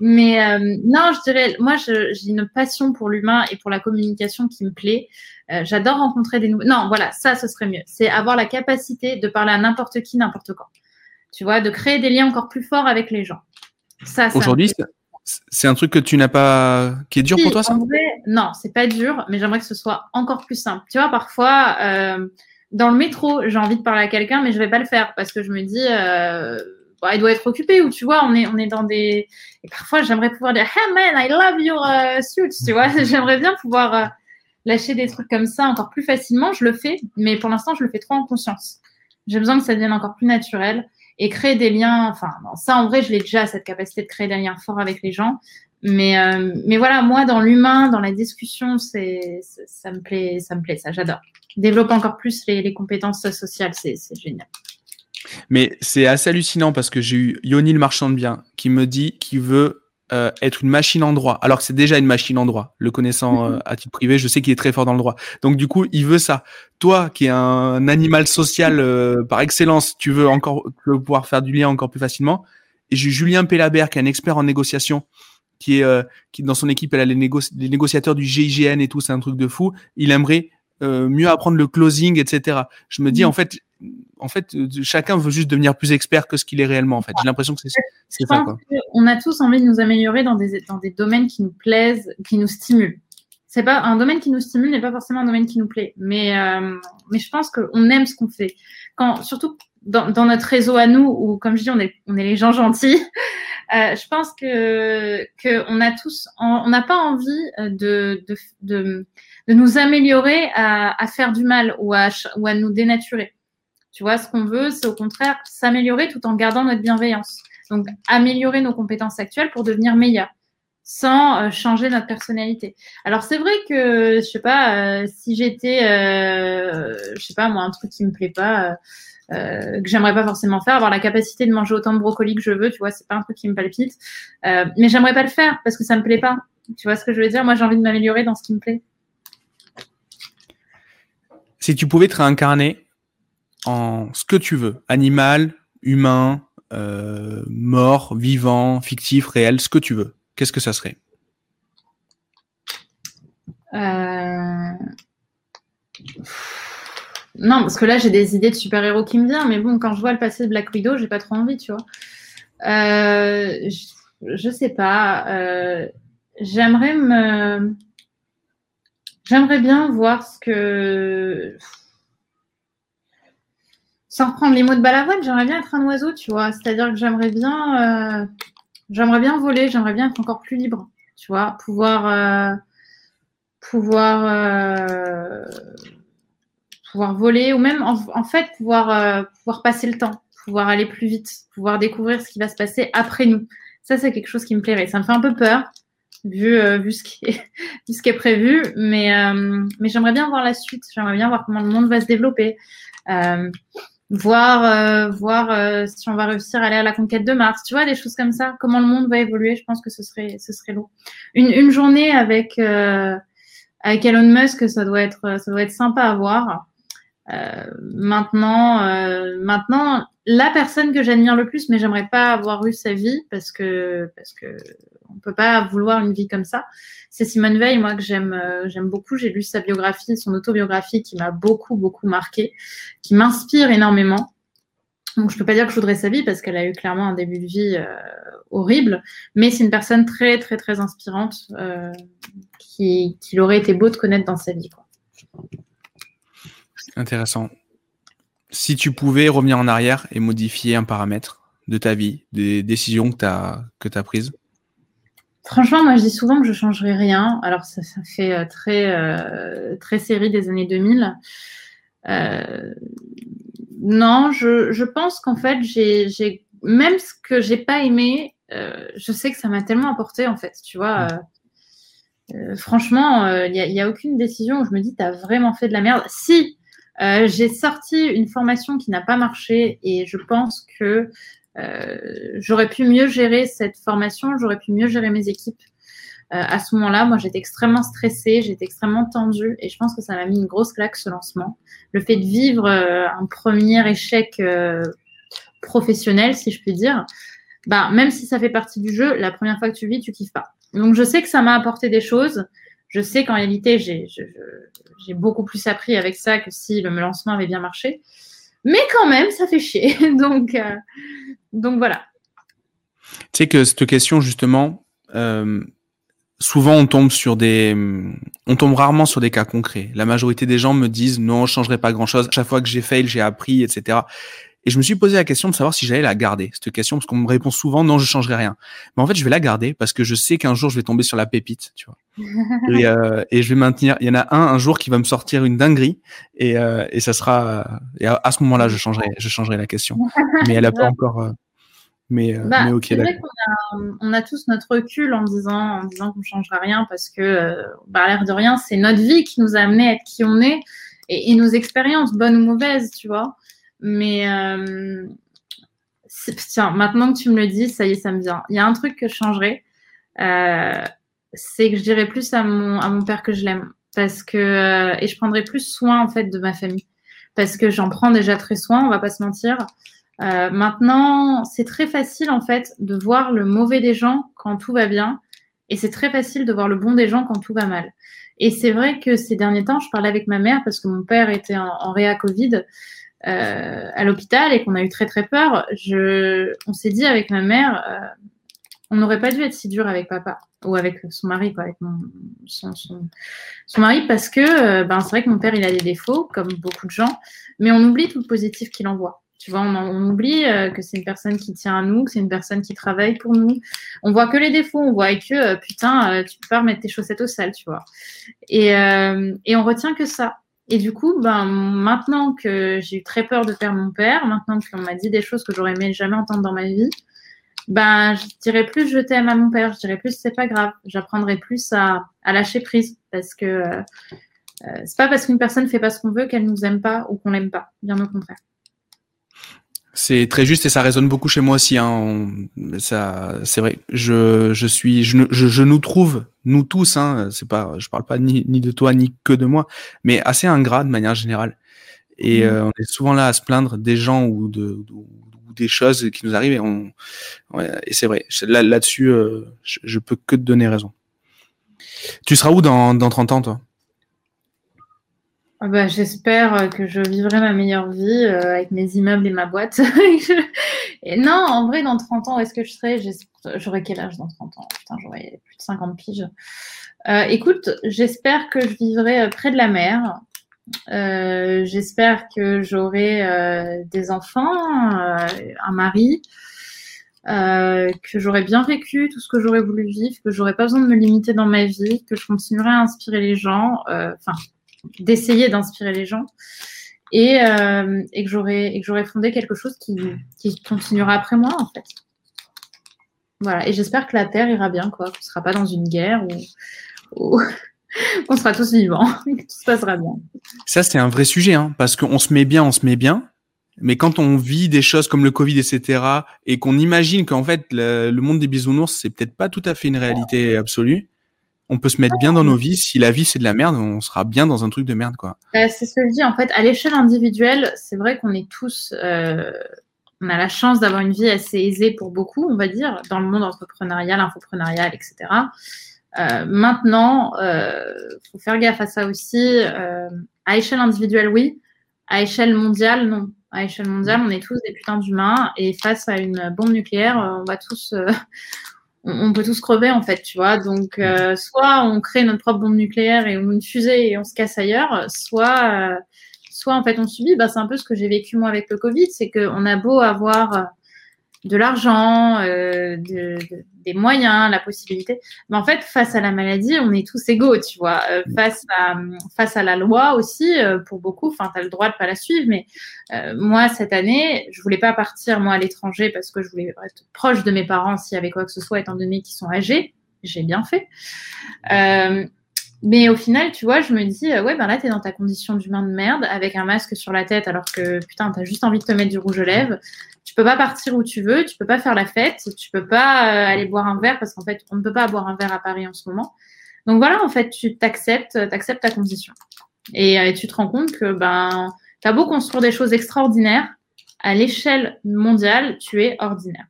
Mais euh, non, je dirais, moi, j'ai une passion pour l'humain et pour la communication qui me plaît. Euh, j'adore rencontrer des nouveaux. Non, voilà, ça, ce serait mieux. C'est avoir la capacité de parler à n'importe qui, n'importe quand. Tu vois, de créer des liens encore plus forts avec les gens. Ça, Aujourd'hui, c'est un truc que tu n'as pas, qui est dur pour toi, ça? en vrai, Non, c'est pas dur, mais j'aimerais que ce soit encore plus simple. Tu vois, parfois. Euh, dans le métro, j'ai envie de parler à quelqu'un, mais je vais pas le faire parce que je me dis, euh, il doit être occupé ou tu vois, on est, on est dans des. Et parfois, j'aimerais pouvoir dire, hey man, I love your uh, suit, tu vois. j'aimerais bien pouvoir euh, lâcher des trucs comme ça encore plus facilement. Je le fais, mais pour l'instant, je le fais trop en conscience. J'ai besoin que ça devienne encore plus naturel et créer des liens. Enfin, ça, en vrai, je l'ai déjà cette capacité de créer des liens forts avec les gens. Mais, euh, mais voilà, moi, dans l'humain, dans la discussion, c'est, ça me plaît, ça me plaît, ça, j'adore. Développe encore plus les, compétences sociales, c'est, génial. Mais c'est assez hallucinant parce que j'ai eu Yoni le marchand de biens qui me dit qu'il veut euh, être une machine en droit, alors que c'est déjà une machine en droit. Le connaissant mhm. euh, à titre privé, je sais qu'il est très fort dans le droit. Donc du coup, il veut ça. Toi, qui es un animal social par excellence, tu veux encore pouvoir faire du lien encore plus facilement. Et j'ai Julien Pellabert, qui est un expert en négociation, qui est euh, qui dans son équipe, elle a les, négociateurs du GIGN et tout, c'est un truc de fou. Il aimerait euh, mieux apprendre le closing, etc. Je me dis mm. en fait, en fait, euh, chacun veut juste devenir plus expert que ce qu'il est réellement. En fait, j'ai l'impression que c'est ça. Quoi. On a tous envie de nous améliorer dans des dans des domaines qui nous plaisent, qui nous stimulent. C'est pas un domaine qui nous stimule n'est pas forcément un domaine qui nous plaît, mais mais je pense qu'on aime ce qu'on fait. Quand surtout dans, dans, notre réseau à nous, où comme je dis, on est on est les gens gentils. Euh, je pense que qu'on a tous, on n'a pas envie euh, de, de, de, de, nous améliorer à, à, faire du mal ou à, ou à nous dénaturer. Tu vois, ce qu'on veut, c'est au contraire s'améliorer tout en gardant notre bienveillance. Donc, améliorer nos compétences actuelles pour devenir meilleurs sans euh, changer notre personnalité. Alors c'est vrai que je sais pas si j'étais je sais pas moi un truc qui me plaît pas euh, que j'aimerais pas forcément faire, avoir la capacité de manger autant de brocolis que je veux, tu vois, c'est pas un truc qui me palpite. Euh, mais j'aimerais pas le faire parce que ça me plaît pas. Tu vois ce que je veux dire? Moi, j'ai envie de m'améliorer dans ce qui me plaît. Si tu pouvais te réincarner en ce que tu veux, animal, humain, euh, mort, vivant, fictif, réel, ce que tu veux, qu'est-ce que ça serait? Euh... Non, parce que là, j'ai des idées de super-héros qui me viennent, mais bon, quand je vois le passé de Black Widow, j'ai pas trop envie, tu vois. Euh, je, sais pas. Euh, j'aimerais me. J'aimerais bien voir ce que. Sans reprendre les mots de Balavoine, j'aimerais bien être un oiseau, tu vois. C'est-à-dire que j'aimerais bien. Euh, j'aimerais bien voler, j'aimerais bien être encore plus libre, tu vois. Pouvoir. pouvoir pouvoir voler ou même en, fait pouvoir, euh, pouvoir passer le temps, pouvoir aller plus vite, pouvoir découvrir ce qui va se passer après nous. Ça, c'est quelque chose qui me plairait. Ça me fait un peu peur, vu, vu, ce qui est, ce prévu. Mais, mais j'aimerais bien voir la suite. J'aimerais bien voir comment le monde va se développer. voir voir si on va réussir à aller à la conquête de Mars. Tu vois, des choses comme ça. Comment le monde va évoluer. Je pense que ce serait, ce serait lourd. Une, une journée avec, avec Elon Musk, ça doit être, ça doit être sympa à voir. Euh, maintenant, euh, maintenant, la personne que j'admire le plus, mais j'aimerais pas avoir eu sa vie parce que parce que on peut pas vouloir une vie comme ça. C'est Simone Veil, moi que j'aime euh, j'aime beaucoup. J'ai lu sa biographie, son autobiographie, qui m'a beaucoup beaucoup marqué, qui m'inspire énormément. Donc je peux pas dire que je voudrais sa vie parce qu'elle a eu clairement un début de vie euh, horrible, mais c'est une personne très très très inspirante qui qu'il aurait été beau de connaître dans sa vie. Quoi. Intéressant. Si tu pouvais revenir en arrière et modifier un paramètre de ta vie, des décisions que tu as, que as prises? Franchement, moi, je dis souvent que je ne changerai rien. Alors, ça, ça fait euh, très, euh, très série des années 2000. Euh, non, je, je pense qu'en fait, j'ai, même ce que j'ai pas aimé, je sais que ça m'a tellement apporté, en fait. Tu vois, franchement, il n'y a, y a, aucune décision où je me dis, tu as vraiment fait de la merde. Si, euh, j'ai sorti une formation qui n'a pas marché et je pense que euh, j'aurais pu mieux gérer cette formation, j'aurais pu mieux gérer mes équipes. Euh, à ce moment-là, moi, j'étais extrêmement stressée, j'étais extrêmement tendue et je pense que ça m'a mis une grosse claque ce lancement. Le fait de vivre un premier échec professionnel, si je puis dire, bah, même si ça fait partie du jeu, la première fois que tu vis, tu kiffes pas. Donc, je sais que ça m'a apporté des choses. Je sais qu'en réalité, j'ai beaucoup plus appris avec ça que si le lancement avait bien marché. Mais quand même, ça fait chier. donc, euh, donc voilà. Tu sais que cette question, justement, euh, souvent on tombe sur des, on tombe rarement sur des cas concrets. La majorité des gens me disent non, je changerai pas grand chose. Chaque fois que j'ai fail, j'ai appris, etc. Et je me suis posé la question de savoir si j'allais la garder, cette question, parce qu'on me répond souvent non, je changerai rien. Mais en fait, je vais la garder parce que je sais qu'un jour, je vais tomber sur la pépite, tu vois. et, euh, et, je vais maintenir. Il y en a un un jour qui va me sortir une dinguerie, et, euh, et ça sera. Et à, ce moment-là, je changerai, je changerai la question. Mais elle a pas encore. Euh, mais, bah, mais ok. Vrai on, a, on a tous notre recul en disant, en disant qu'on changera rien parce que, bah, à l'air de rien, c'est notre vie qui nous a amené à être qui on est et, et nos expériences, bonnes ou mauvaises, tu vois. Mais euh, tiens, maintenant que tu me le dis, ça y est, ça me vient. Il y a un truc que je changerais, euh, c'est que je dirais plus à mon, à mon père que je l'aime. Parce que, euh, et je prendrais plus soin, en fait, de ma famille. Parce que j'en prends déjà très soin, on va pas se mentir. Maintenant, c'est très facile, en fait, de voir le mauvais des gens quand tout va bien. Et c'est très facile de voir le bon des gens quand tout va mal. Et c'est vrai que ces derniers temps, je parlais avec ma mère parce que mon père était en, en réa Covid. Euh, à l'hôpital et qu'on a eu très très peur, je, on s'est dit avec ma mère, euh, on n'aurait pas dû être si dur avec papa ou avec son mari, quoi, avec son, son, mari, parce que euh, ben, c'est vrai que mon père il a des défauts, comme beaucoup de gens, mais on oublie tout le positif qu'il envoie. Tu vois, on, oublie que c'est une personne qui tient à nous, que c'est une personne qui travaille pour nous. On voit que les défauts, on voit que putain, tu peux pas remettre tes chaussettes au sale, tu vois. Et, et on retient que ça. Et du coup, ben, maintenant que j'ai eu très peur de perdre mon père, maintenant qu'on m'a dit des choses que j'aurais aimé jamais entendre dans ma vie, ben, je dirais plus je t'aime à mon père, je dirais plus c'est pas grave, j'apprendrai plus à, à, lâcher prise parce que euh, euh, c'est pas parce qu'une personne fait pas ce qu'on veut qu'elle nous aime pas ou qu'on l'aime pas, bien au contraire. C'est très juste et ça résonne beaucoup chez moi aussi. Hein. ça, c'est vrai. Je, je suis, je, je, je nous trouve, nous tous. Hein, c'est pas, je parle pas ni, ni, de toi ni que de moi, mais assez ingrat de manière générale. Et mmh. euh, on est souvent là à se plaindre des gens ou de, ou des choses qui nous arrivent. Et, on, ouais, et c'est vrai. Là, là-dessus, euh, je, je, peux que te donner raison. Tu seras où dans, dans 30 ans, toi? Ah bah, J'espère que je vivrai ma meilleure vie euh, avec mes immeubles et ma boîte. non, en vrai, dans 30 ans, est-ce que je serai? J'aurai quel âge dans 30 ans? Putain, j'aurai plus de 50 piges. Euh, écoute, j'espère que je vivrai euh, près de la mer. Euh, j'espère que j'aurai euh, des enfants, euh, un mari, que j'aurai bien vécu tout ce que j'aurais voulu vivre, que j'aurais pas besoin de me limiter dans ma vie, que je continuerai à inspirer les gens. Enfin, d'essayer d'inspirer les gens et, euh, et que j'aurais fondé quelque chose qui, continuera après moi en fait. Voilà. Et j'espère que la Terre ira bien, quoi. Qu'on ne sera pas dans une guerre ou, qu'on sera tous vivants, tout se passera bien. Ça, c'est un vrai sujet, hein, parce qu'on se met bien, on se met bien. Mais quand on vit des choses comme le Covid, etc., et qu'on imagine qu'en fait le, monde des bisounours, c'est peut-être pas tout à fait une réalité absolue, on peut se mettre bien dans nos vies. Si la vie c'est de la merde, on sera bien dans un truc de merde, quoi. Euh, c'est ce que je dis. En fait, à l'échelle individuelle, c'est vrai qu'on est tous, euh, on a la chance d'avoir une vie assez aisée pour beaucoup, on va dire, dans le monde entrepreneurial, infoprenarial, etc. Euh, maintenant, euh, faut faire gaffe à ça aussi. à échelle individuelle, oui. À échelle mondiale, non à échelle mondiale, on est tous des putains d'humains et face à une bombe nucléaire, on va tous, on, peut tous crever en fait, tu vois. Donc, euh, soit on crée notre propre bombe nucléaire et on une fusée et on se casse ailleurs, soit, soit en fait on subit. Bah, c'est un peu ce que j'ai vécu moi avec le Covid, c'est qu'on a beau avoir de l'argent, euh, de, des moyens, la possibilité. Mais en fait, face à la maladie, on est tous égaux, tu vois. Euh, face, à, face à la loi aussi, euh, pour beaucoup, enfin, tu as le droit de pas la suivre, mais euh, moi, cette année, je voulais pas partir, moi, à l'étranger, parce que je voulais être proche de mes parents s'il y avait quoi que ce soit, étant donné qu'ils sont âgés. J'ai bien fait. Mais au final, tu vois, je me dis, ouais, ben là, tu es dans ta condition d'humain de merde, avec un masque sur la tête, alors que, putain, tu as juste envie de te mettre du rouge aux lèvres tu peux pas partir où tu veux, tu peux pas faire la fête, tu peux pas euh, aller boire un verre parce qu'en fait, on ne peut pas boire un verre à Paris en ce moment. Donc voilà, en fait, tu t'acceptes, acceptes ta condition. Et, euh, tu te rends compte que ben, tu as beau construire des choses extraordinaires, à l'échelle mondiale, tu es ordinaire.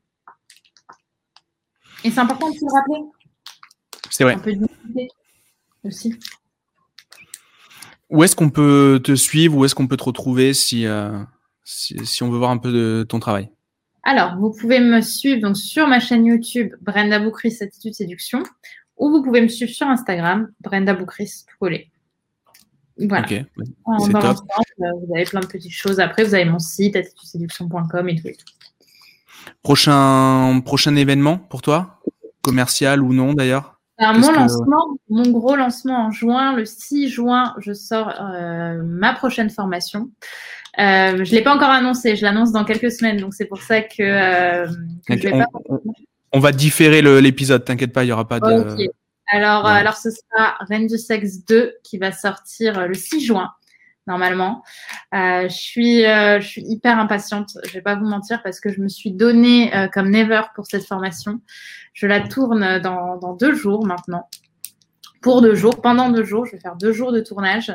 Et c'est important de se le rappeler. C'est vrai. Aussi. Où est-ce qu'on peut te suivre Où est-ce qu'on peut te retrouver si, euh, si, on veut voir un peu de ton travail? Alors, vous pouvez me suivre donc, sur ma chaîne YouTube Brenda Boucris Attitude Séduction ou vous pouvez me suivre sur Instagram Brenda Boucris tout collé. Voilà. Okay. Top. Euh, vous avez plein de petites choses. Après, vous avez mon site attitudeséduction.com et tout et tout. Prochain, prochain événement pour toi? Commercial ou non d'ailleurs? Mon lancement, mon gros lancement en juin, le 6 juin, je sors euh, ma prochaine formation. Euh, je l'ai pas encore annoncé, je l'annonce dans quelques semaines, donc c'est pour ça que, euh, je vais on, pas... on, va différer l'épisode, t'inquiète pas, il y aura pas de. Alors, alors ce sera Reine du sexe 2 qui va sortir le 6 juin normalement. Euh, je suis, euh, je suis hyper impatiente. Je vais pas vous mentir parce que je me suis donnée euh, comme never pour cette formation. Je la tourne dans, dans deux jours maintenant. Pour deux jours, pendant deux jours, je vais faire deux jours de tournage.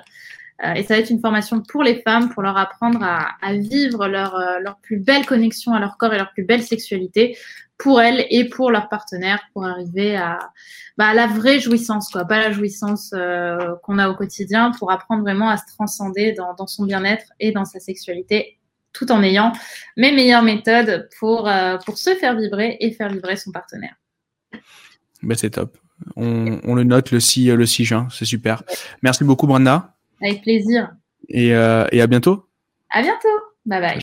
Euh, et ça va être une formation pour les femmes, pour leur apprendre à, vivre leur, euh, leur plus belle connexion à leur corps et leur plus belle sexualité pour elles et pour leurs partenaires pour arriver à, bah, la vraie jouissance, quoi, pas la jouissance euh, qu'on a au quotidien, pour apprendre vraiment à se transcender dans, dans son bien-être et dans sa sexualité tout en ayant mes meilleures méthodes pour, pour se faire vibrer et faire vibrer son partenaire. Ben c'est top. On, le note le 6, le 6 juin, c'est super. Merci beaucoup Brenda. Avec plaisir. Et, euh, et à bientôt. À bientôt. Bye bye.